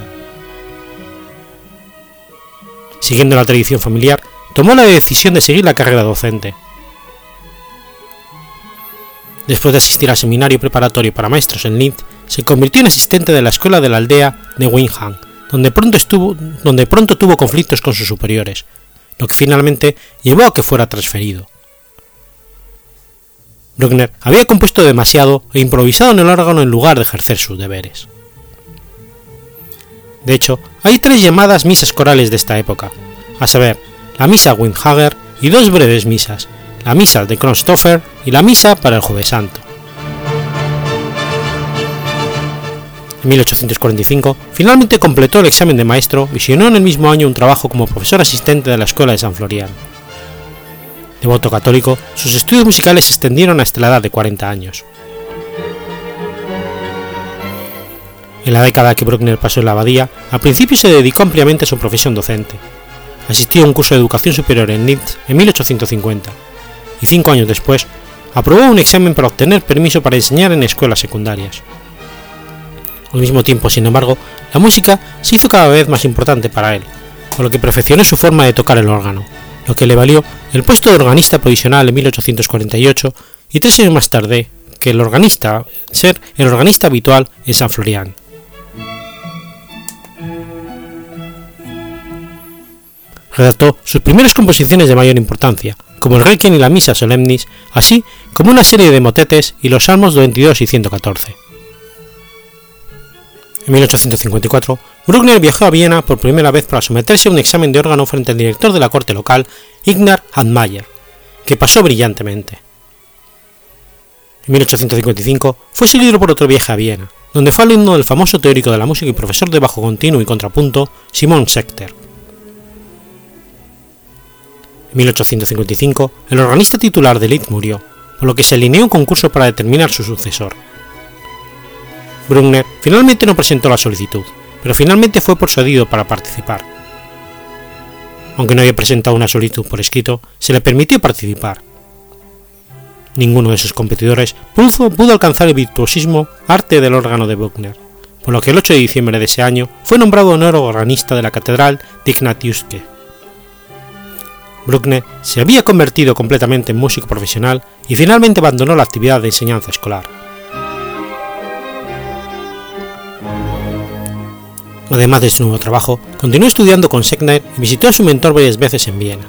Siguiendo la tradición familiar, tomó la decisión de seguir la carrera docente. Después de asistir al seminario preparatorio para maestros en Linz, se convirtió en asistente de la escuela de la aldea de Wingham, donde pronto, estuvo, donde pronto tuvo conflictos con sus superiores, lo que finalmente llevó a que fuera transferido. Bruckner había compuesto demasiado e improvisado en el órgano en lugar de ejercer sus deberes. De hecho, hay tres llamadas misas corales de esta época, a saber, la misa Windhager y dos breves misas, la misa de Kronstoffer y la misa para el Jueves Santo. 1845 finalmente completó el examen de maestro y llenó en el mismo año un trabajo como profesor asistente de la Escuela de San Florian. Devoto católico, sus estudios musicales se extendieron hasta la edad de 40 años. En la década que Bruckner pasó en la abadía, al principio se dedicó ampliamente a su profesión docente. Asistió a un curso de educación superior en Linz en 1850 y cinco años después aprobó un examen para obtener permiso para enseñar en escuelas secundarias. Al mismo tiempo, sin embargo, la música se hizo cada vez más importante para él, con lo que perfeccionó su forma de tocar el órgano, lo que le valió el puesto de organista provisional en 1848 y tres años más tarde que el organista ser el organista habitual en San Florian. Redactó sus primeras composiciones de mayor importancia, como el Requiem y la Misa Solemnis, así como una serie de motetes y los Salmos 22 y 114. En 1854, Bruckner viajó a Viena por primera vez para someterse a un examen de órgano frente al director de la corte local, Ignar Handmayer, que pasó brillantemente. En 1855 fue seguido por otro viaje a Viena, donde fue alumno del famoso teórico de la música y profesor de bajo continuo y contrapunto, Simon Schechter. En 1855, el organista titular de Leeds murió, por lo que se alineó un concurso para determinar su sucesor. Brunner finalmente no presentó la solicitud, pero finalmente fue persuadido para participar. Aunque no había presentado una solicitud por escrito, se le permitió participar. Ninguno de sus competidores pudo, pudo alcanzar el virtuosismo arte del órgano de Bruckner, por lo que el 8 de diciembre de ese año fue nombrado nuevo organista de la Catedral de Ignatiuske. Bruckner se había convertido completamente en músico profesional y finalmente abandonó la actividad de enseñanza escolar. Además de su nuevo trabajo, continuó estudiando con Segner y visitó a su mentor varias veces en Viena.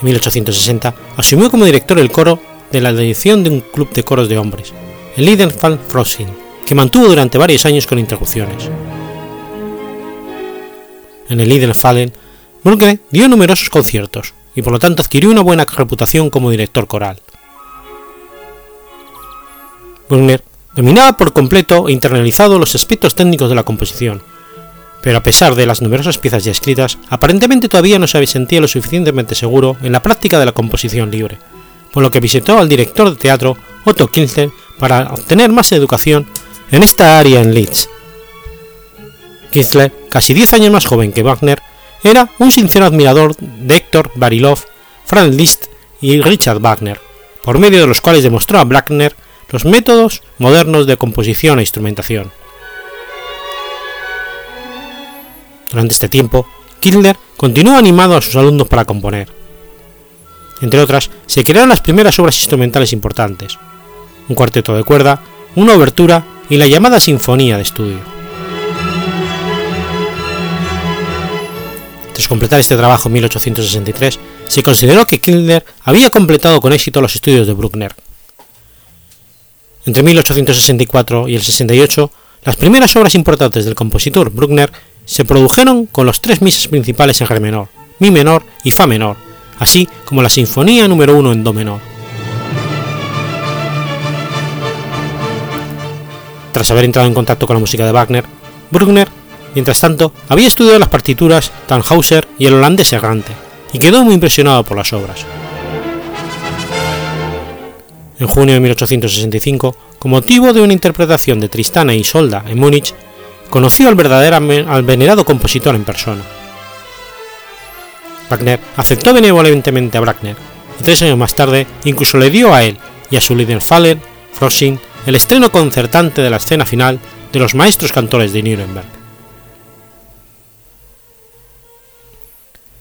En 1860 asumió como director el coro de la dirección de un club de coros de hombres, el Liedenfall Frosin, que mantuvo durante varios años con interrupciones. En el Liedenfallen, Bruckner dio numerosos conciertos y por lo tanto adquirió una buena reputación como director coral. Bruckner dominaba por completo e internalizado los aspectos técnicos de la composición, pero a pesar de las numerosas piezas ya escritas, aparentemente todavía no se sentía lo suficientemente seguro en la práctica de la composición libre, por lo que visitó al director de teatro Otto Kinsler para obtener más educación en esta área en Leeds. Kinsler, casi 10 años más joven que Wagner, era un sincero admirador de Héctor Barilov, Franz Liszt y Richard Wagner, por medio de los cuales demostró a Wagner los métodos modernos de composición e instrumentación. Durante este tiempo, Kindler continuó animando a sus alumnos para componer. Entre otras, se crearon las primeras obras instrumentales importantes, un cuarteto de cuerda, una obertura y la llamada Sinfonía de Estudio. Tras completar este trabajo en 1863, se consideró que Kindler había completado con éxito los estudios de Bruckner. Entre 1864 y el 68, las primeras obras importantes del compositor Bruckner se produjeron con los tres misas principales en re menor, mi menor y fa menor, así como la Sinfonía número 1 en do menor. Tras haber entrado en contacto con la música de Wagner, Bruckner, mientras tanto, había estudiado las partituras Tannhauser y el holandés errante, y quedó muy impresionado por las obras. En junio de 1865, con motivo de una interpretación de Tristana y Isolda en Múnich, conoció al verdadero al venerado compositor en persona. Wagner aceptó benevolentemente a Wagner y tres años más tarde incluso le dio a él y a su líder Faller, Frosin, el estreno concertante de la escena final de los maestros cantores de Nuremberg.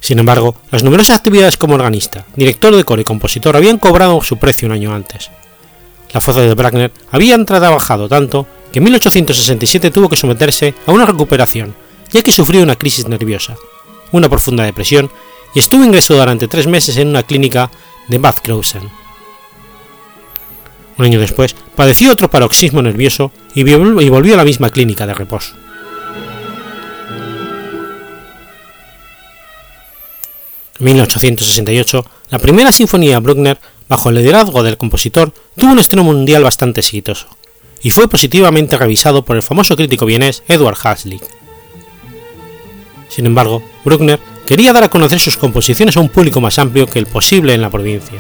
Sin embargo, las numerosas actividades como organista, director de coro y compositor habían cobrado su precio un año antes. La fuerza de Wagner habían trabajado tanto que en 1867 tuvo que someterse a una recuperación, ya que sufrió una crisis nerviosa, una profunda depresión y estuvo ingresado durante tres meses en una clínica de Bad Kreuzen. Un año después padeció otro paroxismo nervioso y volvió a la misma clínica de reposo. 1868, la primera sinfonía Bruckner, bajo el liderazgo del compositor, tuvo un estreno mundial bastante exitoso, y fue positivamente revisado por el famoso crítico vienés Edward Haslick. Sin embargo, Bruckner quería dar a conocer sus composiciones a un público más amplio que el posible en la provincia.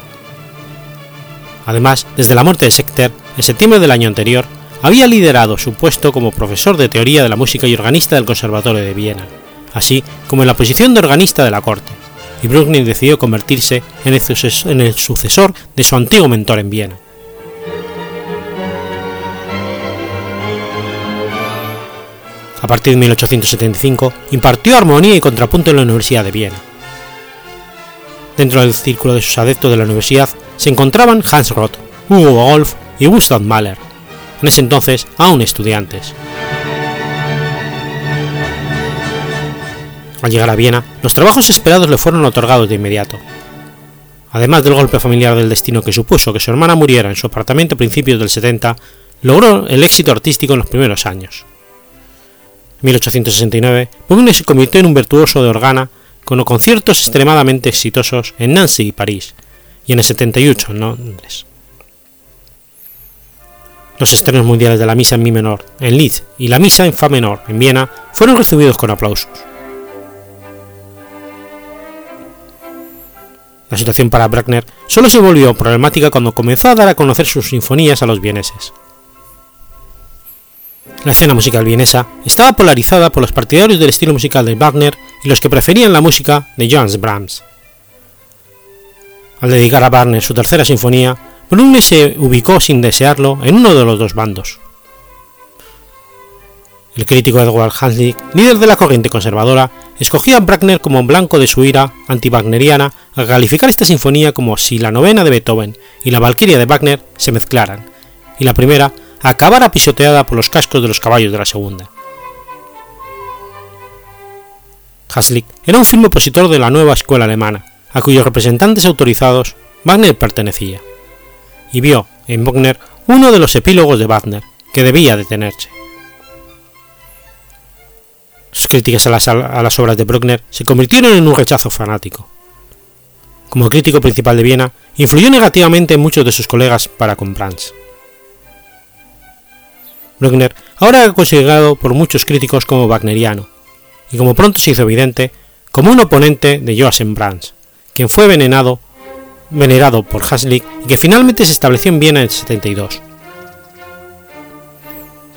Además, desde la muerte de Sechter, en septiembre del año anterior, había liderado su puesto como profesor de teoría de la música y organista del Conservatorio de Viena, así como en la posición de organista de la corte, y Bruckner decidió convertirse en el sucesor de su antiguo mentor en Viena. A partir de 1875 impartió armonía y contrapunto en la Universidad de Viena. Dentro del círculo de sus adeptos de la universidad se encontraban Hans Roth, Hugo Wolf y Gustav Mahler, en ese entonces aún estudiantes. Al llegar a Viena, los trabajos esperados le fueron otorgados de inmediato. Además del golpe familiar del destino que supuso que su hermana muriera en su apartamento a principios del 70, logró el éxito artístico en los primeros años. En 1869, Bruckner se convirtió en un virtuoso de organa con conciertos extremadamente exitosos en Nancy y París, y en el 78 en Londres. Los estrenos mundiales de la misa en mi menor en Leeds y la misa en fa menor en Viena fueron recibidos con aplausos. La situación para Bruckner solo se volvió problemática cuando comenzó a dar a conocer sus sinfonías a los vieneses. La escena musical vienesa estaba polarizada por los partidarios del estilo musical de Wagner y los que preferían la música de Johannes Brahms. Al dedicar a Wagner su tercera sinfonía, Bruckner se ubicó sin desearlo en uno de los dos bandos. El crítico Edward Hanslick, líder de la corriente conservadora, escogía a Bruckner como blanco de su ira anti-wagneriana al calificar esta sinfonía como si la novena de Beethoven y la Valquiria de Wagner se mezclaran, y la primera acabara pisoteada por los cascos de los caballos de la segunda. Hanslick era un firme opositor de la nueva escuela alemana, a cuyos representantes autorizados Wagner pertenecía, y vio en Wagner uno de los epílogos de Wagner, que debía detenerse. Sus críticas a las, obras de Bruckner se convirtieron en un rechazo fanático. Como crítico principal de Viena, influyó negativamente en muchos de sus colegas para con Brahms. Bruckner ahora era considerado por muchos críticos como wagneriano, y como pronto se hizo evidente, como un oponente de Joachim Brahms, quien fue venerado por Haslick y que finalmente se estableció en Viena en el 72.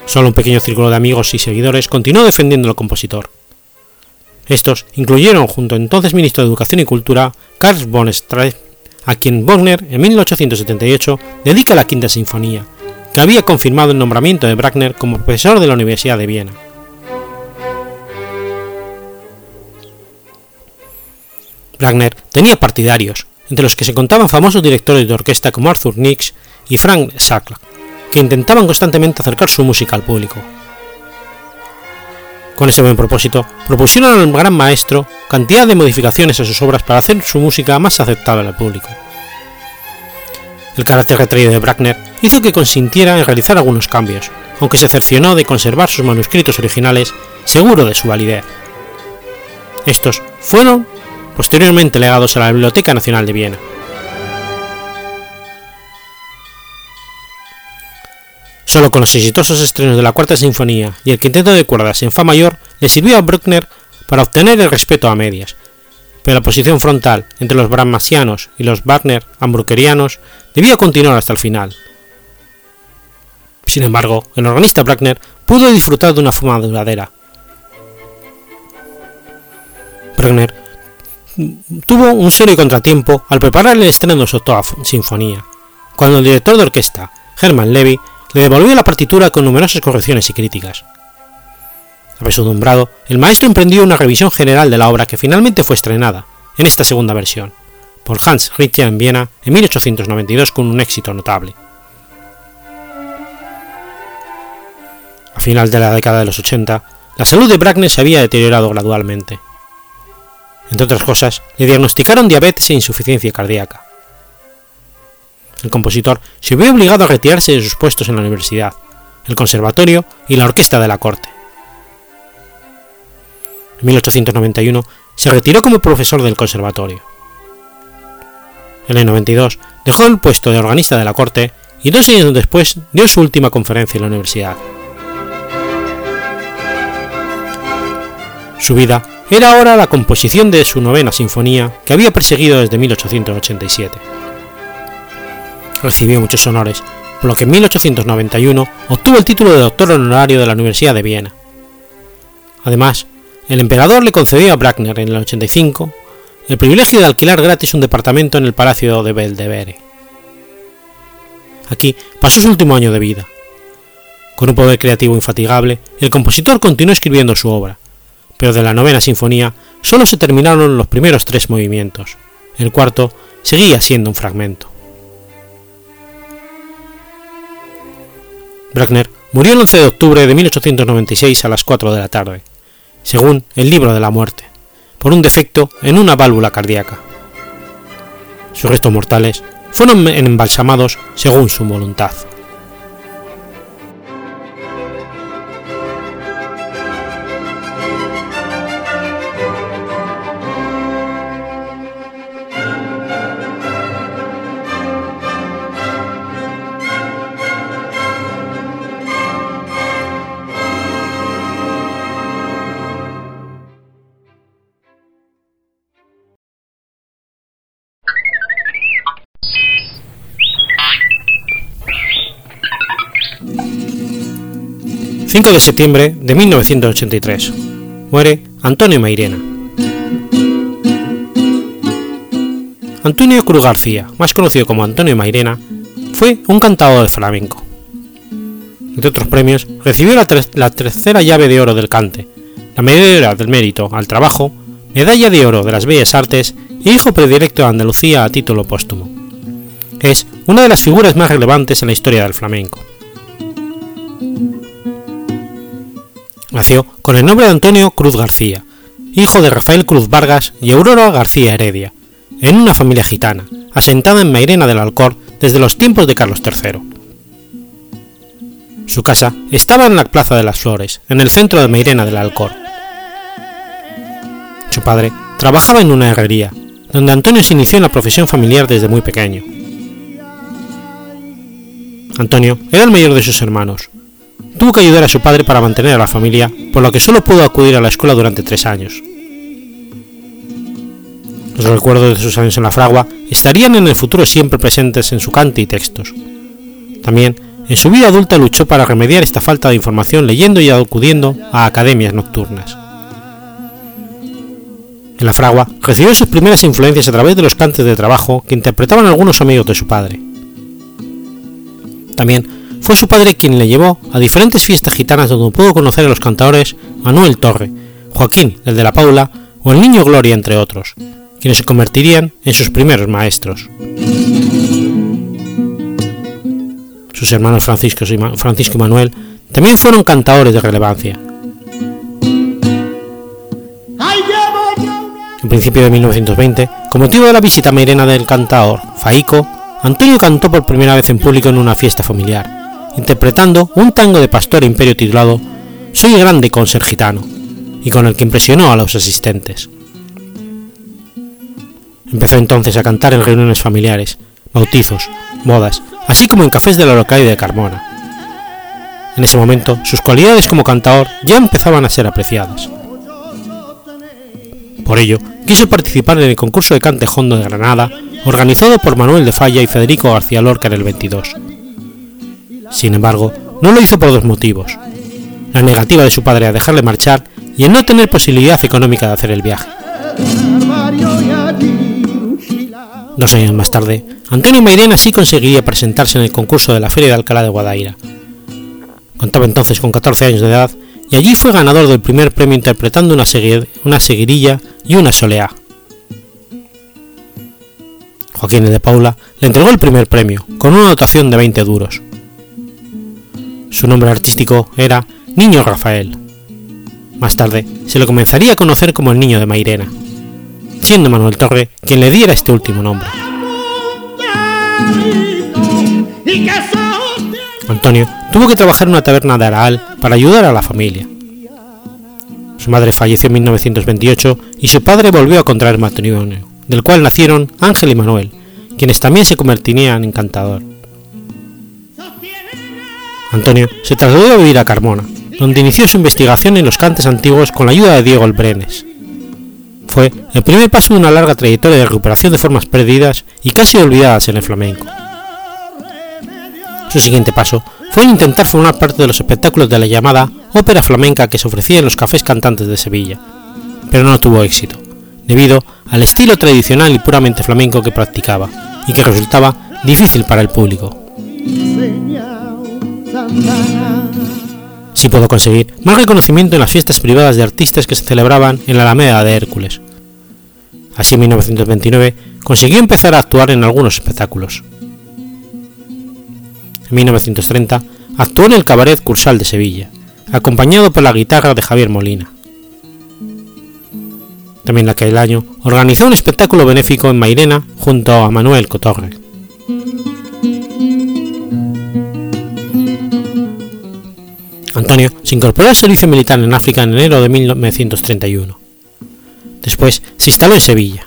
Solo un pequeño círculo de amigos y seguidores continuó defendiendo al compositor. Estos incluyeron junto al entonces ministro de Educación y Cultura, Karl von Streich, a quien Wagner en 1878 dedica la Quinta Sinfonía, que había confirmado el nombramiento de Bruckner como profesor de la Universidad de Viena. Bruckner tenía partidarios, entre los que se contaban famosos directores de orquesta como Arthur Nix y Frank Sakla, intentaban constantemente acercar su música al público. Con ese buen propósito, propusieron al gran maestro cantidad de modificaciones a sus obras para hacer su música más aceptable al público. El carácter retraído de Bruckner hizo que consintiera en realizar algunos cambios, aunque se cercionó de conservar sus manuscritos originales seguro de su validez. Estos fueron posteriormente legados a la Biblioteca Nacional de Viena. Solo con los exitosos estrenos de la Cuarta Sinfonía y el Quinteto de Cuerdas en Fa mayor le sirvió a Bruckner para obtener el respeto a medias, pero la posición frontal entre los brahmasianos y los Wagner ambruckerianos debía continuar hasta el final. Sin embargo, el organista Bruckner pudo disfrutar de una fama duradera. Bruckner tuvo un serio contratiempo al preparar el estreno de su octava sinfonía, cuando el director de orquesta, Hermann Levy, le devolvió la partitura con numerosas correcciones y críticas. Apesadumbrado, el maestro emprendió una revisión general de la obra que finalmente fue estrenada, en esta segunda versión, por Hans Richter en Viena en 1892 con un éxito notable. A final de la década de los 80, la salud de Bruckner se había deteriorado gradualmente. Entre otras cosas, le diagnosticaron diabetes e insuficiencia cardíaca. El compositor se vio obligado a retirarse de sus puestos en la universidad, el conservatorio y la orquesta de la corte. En 1891 se retiró como profesor del conservatorio. En el 92 dejó el puesto de organista de la corte y dos años después dio su última conferencia en la universidad. Su vida era ahora la composición de su novena sinfonía que había perseguido desde 1887. Recibió muchos honores, por lo que en 1891 obtuvo el título de doctor honorario de la Universidad de Viena. Además, el emperador le concedió a Bruckner en el 85 el privilegio de alquilar gratis un departamento en el Palacio de Belvedere. Aquí pasó su último año de vida. Con un poder creativo infatigable, el compositor continuó escribiendo su obra, pero de la novena sinfonía solo se terminaron los primeros tres movimientos. El cuarto seguía siendo un fragmento. Bruckner murió el 11 de octubre de 1896 a las 4 de la tarde, según el libro de la muerte, por un defecto en una válvula cardíaca. Sus restos mortales fueron embalsamados según su voluntad. 5 de septiembre de 1983. Muere Antonio Mairena. Antonio Cruz García, más conocido como Antonio Mairena, fue un cantador de flamenco. Entre otros premios, recibió la, la tercera llave de oro del cante, la medalla del mérito al trabajo, medalla de oro de las bellas artes y hijo predilecto de Andalucía a título póstumo. Es una de las figuras más relevantes en la historia del flamenco. Nació con el nombre de Antonio Cruz García, hijo de Rafael Cruz Vargas y Aurora García Heredia, en una familia gitana, asentada en Mairena del Alcor desde los tiempos de Carlos III. Su casa estaba en la Plaza de las Flores, en el centro de Mairena del Alcor. Su padre trabajaba en una herrería, donde Antonio se inició en la profesión familiar desde muy pequeño. Antonio era el mayor de sus hermanos, tuvo que ayudar a su padre para mantener a la familia, por lo que solo pudo acudir a la escuela durante tres años. Los recuerdos de sus años en la fragua estarían en el futuro siempre presentes en su cante y textos. También, en su vida adulta luchó para remediar esta falta de información leyendo y acudiendo a academias nocturnas. En la fragua recibió sus primeras influencias a través de los cantes de trabajo que interpretaban algunos amigos de su padre. También fue su padre quien le llevó a diferentes fiestas gitanas donde pudo conocer a los cantadores Manuel Torre, Joaquín, el de la Paula, o el Niño Gloria, entre otros, quienes se convertirían en sus primeros maestros. Sus hermanos Francisco y Manuel también fueron cantadores de relevancia. En principio de 1920, con motivo de la visita mairena del cantador Faico, Antonio cantó por primera vez en público en una fiesta familiar, interpretando un tango de Pastor Imperio titulado Soy grande con ser gitano, y con el que impresionó a los asistentes. Empezó entonces a cantar en reuniones familiares, bautizos, bodas, así como en cafés de la localidad de Carmona. En ese momento, sus cualidades como cantador ya empezaban a ser apreciadas. Por ello, quiso participar en el concurso de cante hondo de Granada, organizado por Manuel de Falla y Federico García Lorca en el 22. Sin embargo, no lo hizo por dos motivos: la negativa de su padre a dejarle marchar y el no tener posibilidad económica de hacer el viaje. Dos años más tarde, Antonio Mairena sí conseguiría presentarse en el concurso de la Feria de Alcalá de Guadaira. Contaba entonces con 14 años de edad y allí fue ganador del primer premio interpretando una, una seguirilla y una soleá. Joaquín de Paula le entregó el primer premio, con una dotación de 20 duros. Su nombre artístico era Niño Rafael. Más tarde se le comenzaría a conocer como el Niño de Mairena siendo Manuel Torre quien le diera este último nombre. Antonio tuvo que trabajar en una taberna de Araal para ayudar a la familia. Su madre falleció en 1928 y su padre volvió a contraer matrimonio, del cual nacieron Ángel y Manuel, quienes también se convertirían en cantador. Antonio se trasladó a vivir a Carmona, donde inició su investigación en los cantes antiguos con la ayuda de Diego Albrenes, fue el primer paso de una larga trayectoria de recuperación de formas perdidas y casi olvidadas en el flamenco. Su siguiente paso fue intentar formar parte de los espectáculos de la llamada ópera flamenca que se ofrecía en los cafés cantantes de Sevilla, pero no tuvo éxito, debido al estilo tradicional y puramente flamenco que practicaba, y que resultaba difícil para el público. Sí pudo conseguir más reconocimiento en las fiestas privadas de artistas que se celebraban en la Alameda de Hércules, Así en 1929 consiguió empezar a actuar en algunos espectáculos. En 1930 actuó en el Cabaret Cursal de Sevilla, acompañado por la guitarra de Javier Molina. También aquel año organizó un espectáculo benéfico en Mairena junto a Manuel Cotorre. Antonio se incorporó al servicio militar en África en enero de 1931 Después se instaló en Sevilla.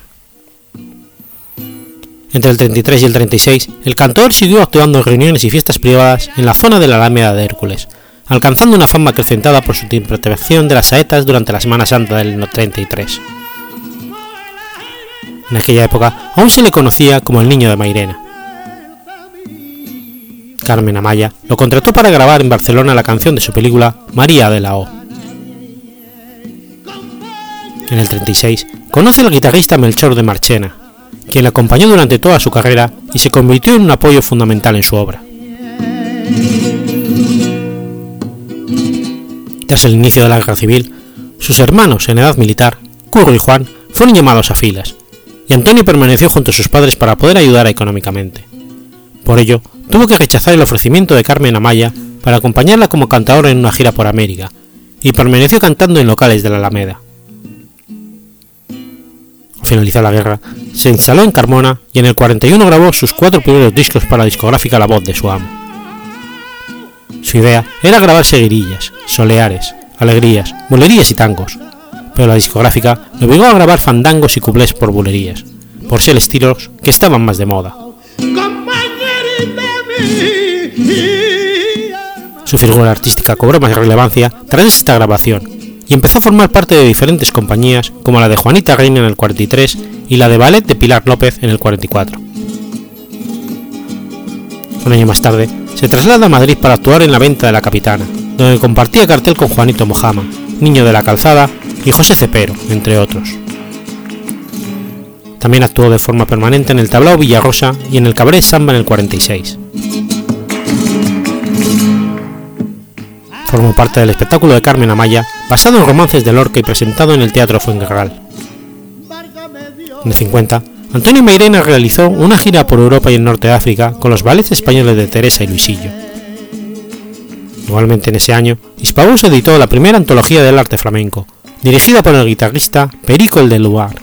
Entre el 33 y el 36, el cantor siguió actuando en reuniones y fiestas privadas en la zona de la Alameda de Hércules, alcanzando una fama acrecentada por su interpretación de las saetas durante la Semana Santa del 33. En aquella época aún se le conocía como el Niño de Mairena. Carmen Amaya lo contrató para grabar en Barcelona la canción de su película María de la O en el 36, conoce al guitarrista Melchor de Marchena, quien le acompañó durante toda su carrera y se convirtió en un apoyo fundamental en su obra. Tras el inicio de la guerra civil, sus hermanos en edad militar, Curro y Juan, fueron llamados a filas, y Antonio permaneció junto a sus padres para poder ayudar económicamente. Por ello, tuvo que rechazar el ofrecimiento de Carmen Amaya para acompañarla como cantador en una gira por América, y permaneció cantando en locales de la Alameda. Al finalizar la guerra, se instaló en Carmona y en el 41 grabó sus cuatro primeros discos para la discográfica La Voz de su amo. Su idea era grabar seguirillas, soleares, alegrías, bulerías y tangos, pero la discográfica le obligó a grabar fandangos y cuplés por bulerías, por ser estilos que estaban más de moda. Su figura artística cobró más relevancia tras esta grabación y empezó a formar parte de diferentes compañías como la de Juanita Reina en el 43 y la de Ballet de Pilar López en el 44. Un año más tarde, se traslada a Madrid para actuar en la venta de la Capitana, donde compartía cartel con Juanito Mojama, Niño de la Calzada y José Cepero, entre otros. También actuó de forma permanente en el Tablao Villarrosa y en el Cabaret Samba en el 46. Formó parte del espectáculo de Carmen Amaya, basado en romances de Lorca y presentado en el Teatro Fuencarral. En el 50, Antonio Mairena realizó una gira por Europa y el norte de África con los ballets españoles de Teresa y Luisillo. Igualmente en ese año, Hispavox editó la primera antología del arte flamenco, dirigida por el guitarrista Perico el de Luar.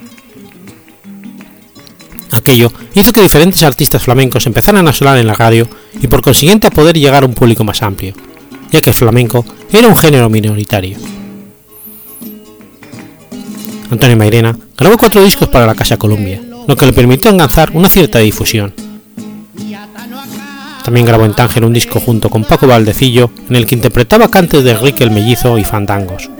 Aquello hizo que diferentes artistas flamencos empezaran a sonar en la radio y por consiguiente a poder llegar a un público más amplio, ya que el flamenco era un género minoritario. Antonio Mairena grabó cuatro discos para la Casa Columbia, lo que le permitió alcanzar una cierta difusión. También grabó en Tánger un disco junto con Paco Valdecillo, en el que interpretaba cantes de Enrique el Mellizo y fandangos.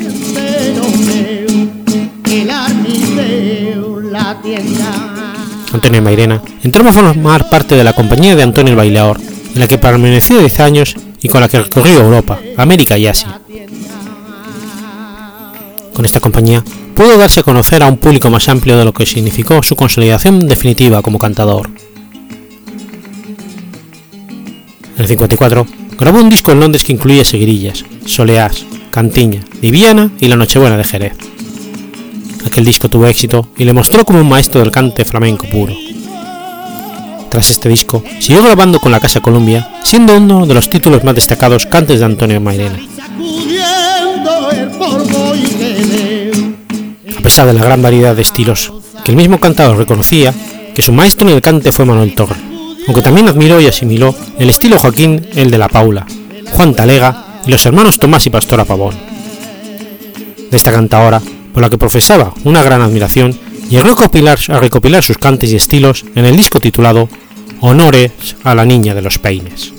Antonio Mairena entró a formar parte de la compañía de Antonio el Baileador, en la que permaneció 10 años y con la que recorrió Europa, América y Asia. Con esta compañía pudo darse a conocer a un público más amplio de lo que significó su consolidación definitiva como cantador. En el 54 grabó un disco en Londres que incluía Seguirillas, Soleás, Cantiña, Viviana y La Nochebuena de Jerez. Aquel disco tuvo éxito y le mostró como un maestro del cante flamenco puro. Tras este disco, siguió grabando con la Casa Columbia, siendo uno de los títulos más destacados cantes de Antonio Mairena. A pesar de la gran variedad de estilos que el mismo cantador reconocía, que su maestro en el cante fue Manuel Torre, aunque también admiró y asimiló el estilo Joaquín, el de la Paula, Juan Talega y los hermanos Tomás y Pastora Pavón. De esta cantadora por la que profesaba una gran admiración, y a recopilar, a recopilar sus cantes y estilos en el disco titulado Honores a la Niña de los Peines.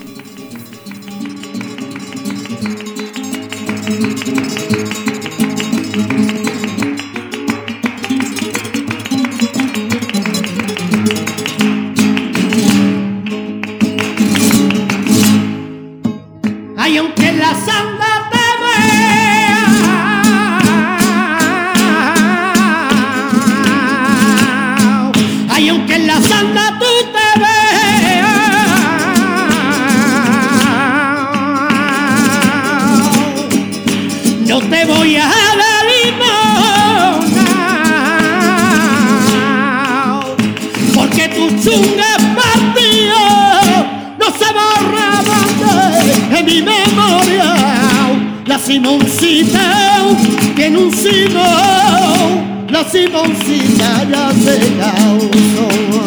Ay, qué tío, qué tío, qué tío.